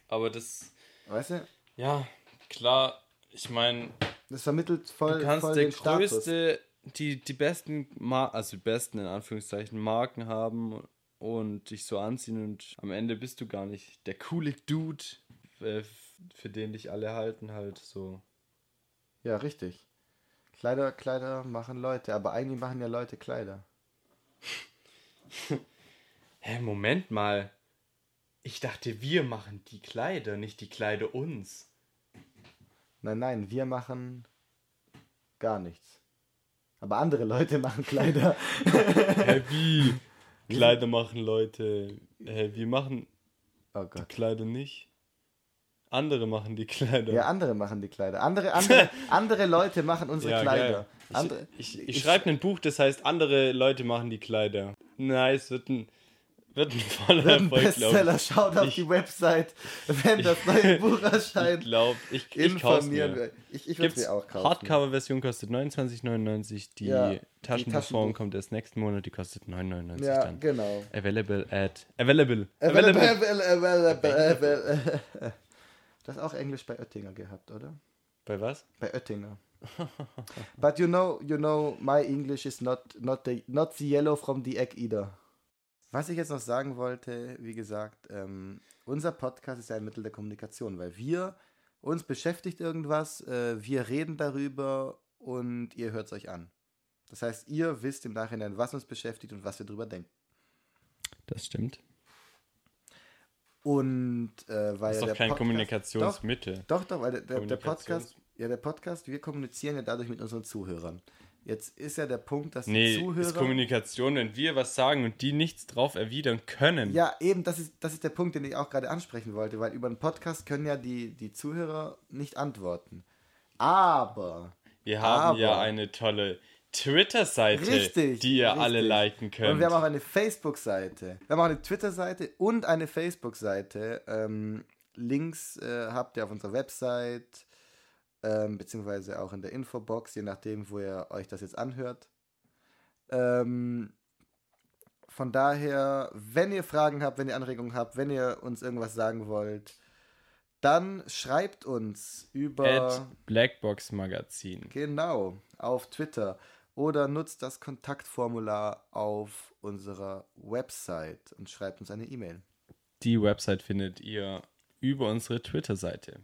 B: Aber das,
A: Weißt du?
B: ja, klar, ich meine,
A: Das vermittelt voll,
B: du kannst
A: voll
B: der größte, die, die besten, Mar also die besten in Anführungszeichen Marken haben und dich so anziehen und am Ende bist du gar nicht der coole Dude, äh, für den dich alle halten, halt so.
A: Ja, richtig. Kleider, Kleider machen Leute, aber eigentlich machen ja Leute Kleider.
B: Hä, Moment mal. Ich dachte, wir machen die Kleider, nicht die Kleider uns.
A: Nein, nein, wir machen gar nichts. Aber andere Leute machen Kleider.
B: Hä, wie? Kleider machen Leute. Hä, wir machen
A: Oh
B: die. Kleider nicht. Andere machen die Kleider.
A: Ja, andere machen die Kleider. Andere, andere, andere Leute machen unsere
B: Ja,
A: Kleider.
B: geil. Ich,
A: Andere,
B: ich, ich, schreibe ein Buch, das heißt, andere Leute machen die Kleider. Nice, wird ein, wird ein voller
A: wird ein
B: Erfolg,
A: Bestseller, schaut auf
B: Ich-
A: die Website, wenn das neue Buch erscheint.
B: Ich glaube, ich, ich
A: informieren
B: mir.
A: Ich, ich würde mir auch kaufen.
B: Hardcover-Version kostet 29,99. Die
A: Ja, die
B: Taschenbuchform
A: Taschenbuch-
B: kommt erst nächsten Monat, die kostet 9,99
A: Ja,
B: dann.
A: genau.
B: Available at. Available.
A: Available,
B: Available.
A: available, available. Du hast auch Englisch bei Oettinger gehabt, oder?
B: Bei was?
A: Bei Oettinger. But you know, you know, my English is not, not, the, not the yellow from the egg either. Was ich jetzt noch sagen wollte, wie gesagt, ähm, unser Podcast ist ja ein Mittel der Kommunikation, weil wir, uns beschäftigt irgendwas, äh, wir reden darüber und ihr hört es euch an. Das heißt, ihr wisst im Nachhinein, was uns beschäftigt und was wir darüber denken.
B: Das stimmt.
A: Und äh, weil
B: Das ist
A: ja
B: doch
A: der
B: kein
A: Podcast-
B: Kommunikationsmittel.
A: Doch, doch, weil der, der, der Podcast, ja, der Podcast, wir kommunizieren ja dadurch mit unseren Zuhörern. Jetzt ist ja der Punkt, dass
B: Nee,
A: die Zuhörer.
B: ist Kommunikation, wenn wir was sagen und die nichts drauf erwidern können.
A: ja, eben, das ist, das ist der Punkt, den ich auch gerade ansprechen wollte, weil über einen Podcast können ja die, die Zuhörer nicht antworten. Aber.
B: Wir haben ja
A: Aber-
B: eine tolle Twitter-Seite, die ihr alle
A: richtig.
B: liken könnt.
A: Und wir haben auch eine Facebook-Seite. Wir haben auch eine Twitter-Seite und eine Facebook-Seite. Ähm, Links äh, habt ihr auf unserer Website, ähm, beziehungsweise auch in der Infobox, je nachdem, wo ihr euch das jetzt anhört. Ähm, von daher, wenn ihr Fragen habt, wenn ihr Anregungen habt, wenn ihr uns irgendwas sagen wollt, dann schreibt uns über
B: At Blackbox Magazin.
A: genau auf Twitter oder nutzt das Kontaktformular auf unserer Website und schreibt uns eine E-Mail.
B: Die Website findet ihr über unsere Twitter-Seite.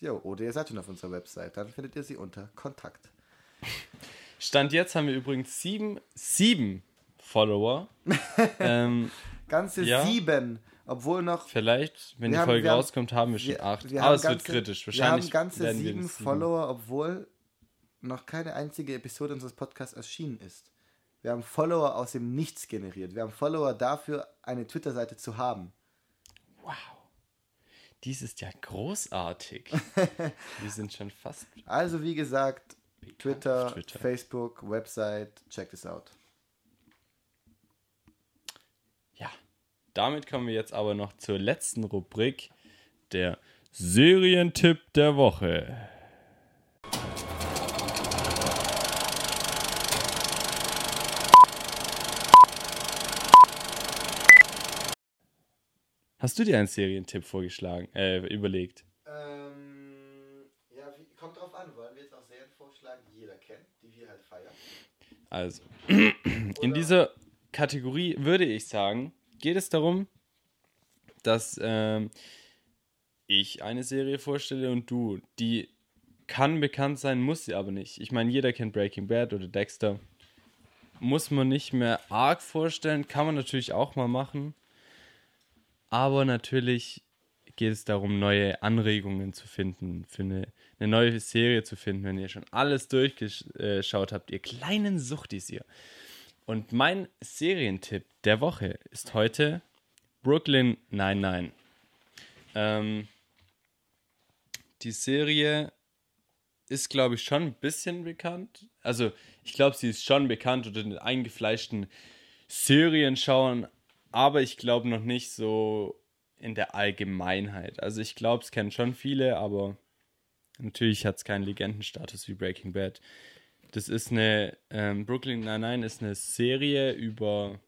A: Jo, oder ihr seid schon auf unserer Website, dann findet ihr sie unter Kontakt.
B: Stand jetzt haben wir übrigens sieben, sieben Follower. ähm,
A: Ganze
B: Ja.
A: sieben, obwohl noch
B: vielleicht, wenn
A: Wir
B: die
A: haben-
B: Folge
A: wir
B: rauskommt, haben wir schon
A: wir,
B: acht.
A: wir
B: Aber es wird
A: ganze-
B: kritisch.
A: Wir
B: Wahrscheinlich
A: haben ganze
B: wir
A: sieben
B: das
A: Follower, obwohl noch keine einzige Episode unseres Podcasts erschienen ist. Wir haben Follower aus dem Nichts generiert. Wir haben Follower dafür, eine Twitter-Seite zu haben.
B: Wow. Dies ist ja großartig. Wir sind schon fast.
A: Also wie gesagt, Twitter,
B: Twitter.
A: Facebook, Website, check this out.
B: Ja. Damit kommen wir jetzt aber noch zur letzten Rubrik, der Serientipp der Woche. Hast du dir einen Serientipp vorgeschlagen, äh, überlegt?
A: Ähm, ja, wie, kommt drauf an. Wollen wir jetzt auch Serien vorschlagen, die jeder kennt, die wir halt feiern?
B: Also, in dieser Kategorie würde ich sagen, geht es darum, dass ähm, ich eine Serie vorstelle und du. Die kann bekannt sein, muss sie aber nicht. Ich meine, jeder kennt Breaking Bad oder Dexter. Muss man nicht mehr arg vorstellen, kann man natürlich auch mal machen. Aber natürlich geht es darum, neue Anregungen zu finden, für eine, eine neue Serie zu finden, wenn ihr schon alles durchgeschaut habt, ihr kleinen Suchtis ihr. Und mein Serientipp der Woche ist heute Brooklyn 99. Ähm, die Serie ist, glaube ich, schon ein bisschen bekannt. Also, ich glaube, sie ist schon bekannt unter den eingefleischten Serienschauern, aber ich glaube noch nicht so in der Allgemeinheit. Also, ich glaube, es kennen schon viele, aber natürlich hat es keinen Legendenstatus wie Breaking Bad. Das ist eine, ähm, Brooklyn Nine-Nine ist eine Serie über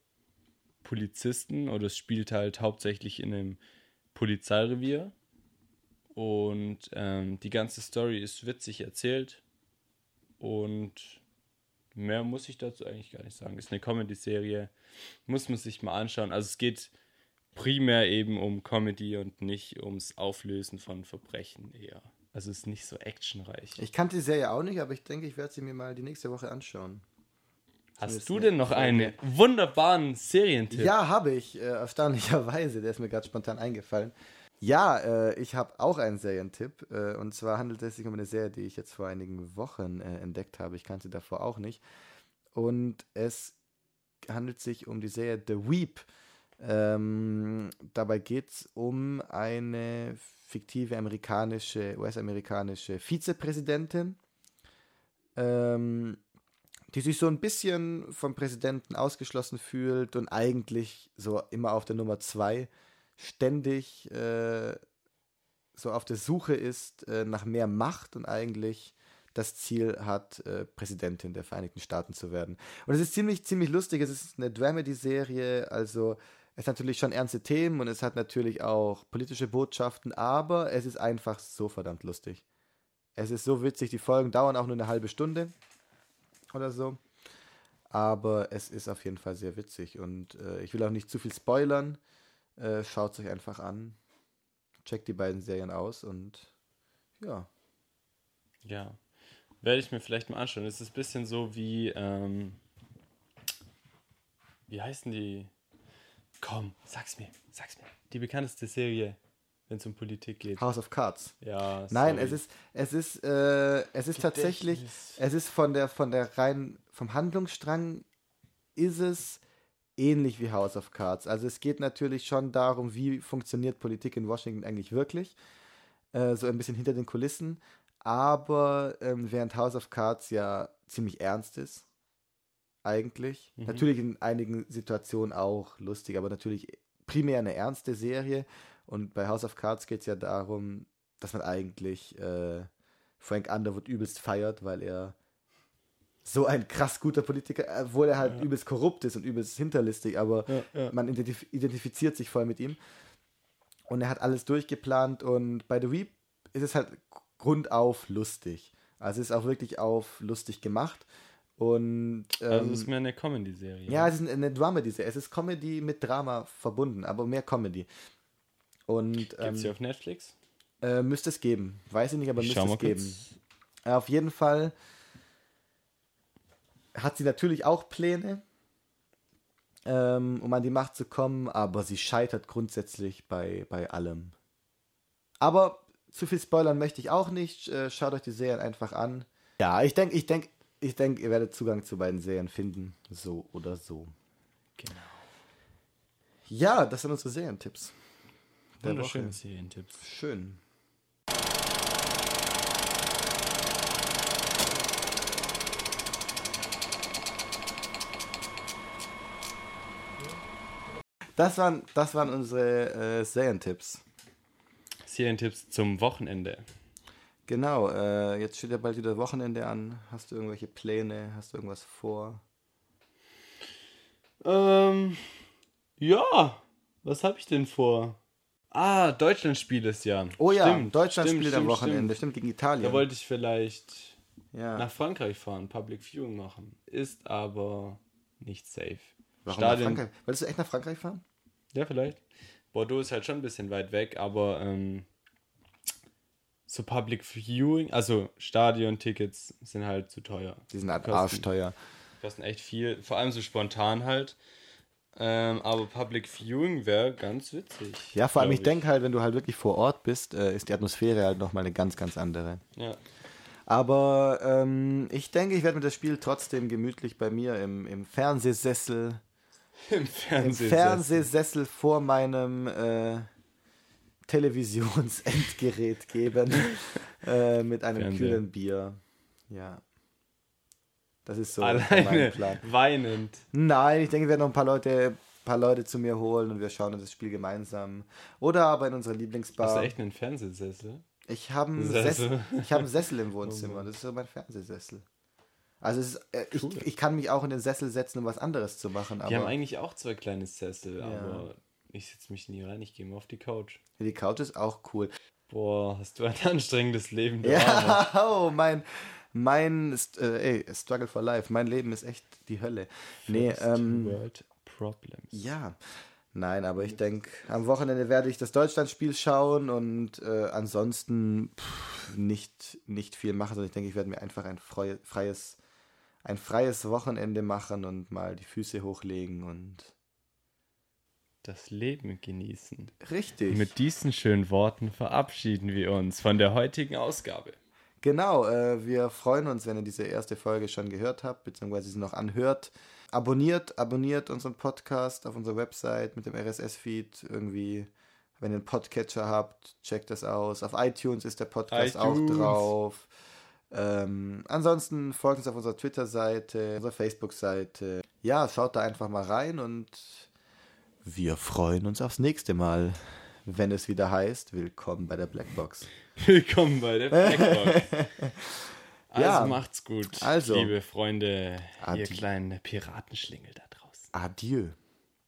B: Polizisten oder es spielt halt hauptsächlich in einem Polizeirevier. Und ähm, die ganze Story ist witzig erzählt. Und mehr muss ich dazu eigentlich gar nicht sagen. Ist eine Comedy-Serie. Muss man sich mal anschauen. Also es geht primär eben um Comedy und nicht ums Auflösen von Verbrechen eher. Also es ist nicht so actionreich.
A: Ich kannte die Serie auch nicht, aber ich denke, ich werde sie mir mal die nächste Woche anschauen.
B: Hast du denn noch einen wunderbaren Serientipp?
A: Ja, habe ich, äh, erstaunlicherweise. Der ist mir gerade spontan eingefallen. Ja, äh, ich habe auch einen Serientipp. Äh, und zwar handelt es sich um eine Serie, die ich jetzt vor einigen Wochen äh, entdeckt habe. Ich kannte sie davor auch nicht. Und es handelt sich um die Serie The Weep. Ähm, dabei geht es um eine fiktive amerikanische, US-amerikanische Vizepräsidentin, ähm, die sich so ein bisschen vom Präsidenten ausgeschlossen fühlt und eigentlich so immer auf der Nummer zwei ständig äh, so auf der Suche ist äh, nach mehr Macht und eigentlich das Ziel hat, äh, Präsidentin der Vereinigten Staaten zu werden. Und es ist ziemlich, ziemlich lustig. Es ist eine Dramedy-Serie, also es hat natürlich schon ernste Themen und es hat natürlich auch politische Botschaften, aber es ist einfach so verdammt lustig. Es ist so witzig, die Folgen dauern auch nur eine halbe Stunde oder so. Aber es ist auf jeden Fall sehr witzig und äh, ich will auch nicht zu viel spoilern. Äh, Schaut es euch einfach an. Checkt die beiden Serien aus und ja.
B: Ja. Werde ich mir vielleicht mal anschauen. Es ist ein bisschen so wie, ähm, wie heißen die? Komm, sag's mir, sag's mir. Die bekannteste Serie, wenn es um Politik geht.
A: House of Cards.
B: Ja,
A: Nein,
B: sorry.
A: es ist, es ist, äh, es ist tatsächlich,
B: Gedächtnis.
A: es ist von der, von der rein, vom Handlungsstrang ist es ähnlich wie House of Cards. Also es geht natürlich schon darum, wie funktioniert Politik in Washington eigentlich wirklich. Äh, so ein bisschen hinter den Kulissen. Aber ähm, während House of Cards ja ziemlich ernst ist, eigentlich.
B: Mhm.
A: Natürlich in einigen Situationen auch lustig, aber natürlich primär eine ernste Serie. Und bei House of Cards geht es ja darum, dass man eigentlich äh, Frank Underwood übelst feiert, weil er so ein krass guter Politiker, obwohl er halt übelst korrupt ist und übelst hinterlistig, aber
B: Ja, ja.
A: man identif identifiziert sich voll mit ihm. Und er hat alles durchgeplant und bei The Weep ist es halt grundauf lustig. Also es ist auch wirklich auf lustig gemacht. Und
B: Also
A: ähm,
B: es ist mehr eine Comedy-Serie.
A: ja, es ist eine Dramedy-Serie. Es ist Comedy mit Drama verbunden, aber mehr Comedy. Und
B: Gibt's
A: ähm,
B: die auf Netflix?
A: äh, müsste es geben. Weiß ich nicht, aber
B: Ich
A: müsste es geben.
B: kurz.
A: Auf jeden Fall hat sie natürlich auch Pläne, ähm, um an die Macht zu kommen, aber sie scheitert grundsätzlich bei, bei allem. Aber zu viel spoilern möchte ich auch nicht. Äh, schaut euch die Serien einfach an. Ja, ich denke, ich denke, ich denke, ihr werdet Zugang zu beiden Serien finden, so oder so.
B: Genau.
A: Ja, das sind unsere Serientipps. Der
B: Wunderschöne. Serientipps.
A: Schön. Das waren, das waren unsere äh, Serientipps.
B: Serientipps zum Wochenende.
A: Genau, äh, jetzt steht ja bald wieder Wochenende an. Hast du irgendwelche Pläne? Hast du irgendwas vor?
B: Ähm, ja, was habe ich denn vor? Ah, Deutschland spielt es ja.
A: Oh ja,
B: Stimmt,
A: Deutschland
B: stimmt,
A: spielt am
B: stimmt,
A: Wochenende.
B: Stimmt.
A: Gegen Italien.
B: Da wollte ich vielleicht
A: ja.
B: nach Frankreich fahren, Public Viewing machen. Ist aber nicht safe.
A: Warum nach
B: Stadion,
A: Frankreich? Wolltest du echt nach Frankreich fahren?
B: Ja, vielleicht. Bordeaux ist halt schon ein bisschen weit weg, aber ähm, so Public Viewing, also Stadion-Tickets sind halt zu teuer.
A: Die sind halt arschteuer.
B: Kosten echt viel, vor allem so spontan halt. Ähm, aber Public Viewing wäre ganz witzig.
A: Ja, vor allem,
B: glaub
A: ich denke halt, wenn du halt wirklich vor Ort bist, äh, ist die Atmosphäre halt nochmal eine ganz, ganz andere.
B: Ja.
A: Aber ähm, ich denke, ich werde mir das Spiel trotzdem gemütlich bei mir im, im Fernsehsessel,
B: Im
A: im
B: Fernsehen.
A: Fernsehsessel vor meinem äh, Televisionsendgerät geben, äh, mit einem
B: Fernseher.
A: kühlen Bier. Ja. Das ist so mein
B: Alleine
A: Plan.
B: weinend.
A: Nein, ich denke, wir werden noch ein paar Leute, paar Leute zu mir holen und wir schauen uns das Spiel gemeinsam. Oder aber in unserer
B: Hast
A: Lieblingsbar.
B: du echt einen Fernsehsessel?
A: Ich habe einen,
B: Sessel.
A: Sessel. Ich hab einen Sessel im
B: Oh
A: Wohnzimmer. Das ist so mein Fernsehsessel. Also es ist, äh,
B: Cool.
A: ich, ich kann mich auch in den Sessel setzen, um was anderes zu machen.
B: Die haben eigentlich auch zwei kleine Sessel,
A: Ja.
B: aber ich setze mich nie rein, ich gehe mal auf die Couch.
A: die Couch ist auch cool.
B: Boah, hast du ein anstrengendes Leben.
A: Ja, oh, mein, mein äh, ey, Struggle for Life. Mein Leben ist echt die Hölle. Nee,
B: First
A: ähm,
B: World Problems.
A: Ja, nein, aber ich denke, am Wochenende werde ich das Deutschlandspiel schauen und äh, ansonsten pff, nicht, nicht viel machen, sondern ich denke, ich werde mir einfach ein freies, ein freies Wochenende machen und mal die Füße hochlegen und
B: Das Leben genießen.
A: richtig.
B: Mit diesen schönen Worten verabschieden wir uns von der heutigen Ausgabe.
A: Genau, äh, wir freuen uns, wenn ihr diese erste Folge schon gehört habt, beziehungsweise sie noch anhört. Abonniert, abonniert unseren Podcast auf unserer Website mit dem RSS-Feed irgendwie. Wenn ihr einen Podcatcher habt, checkt das aus. Auf iTunes ist der Podcast
B: iTunes.
A: auch drauf. Ähm, ansonsten folgt uns auf unserer Twitter-Seite, unserer Facebook-Seite. Ja, schaut da einfach mal rein und wir freuen uns aufs nächste Mal, wenn es wieder heißt, willkommen bei der Blackbox.
B: Willkommen bei der Blackbox. Also
A: Ja.
B: macht's gut,
A: Also.
B: liebe Freunde, ihr
A: Adi-
B: kleinen Piratenschlingel da draußen.
A: Adieu.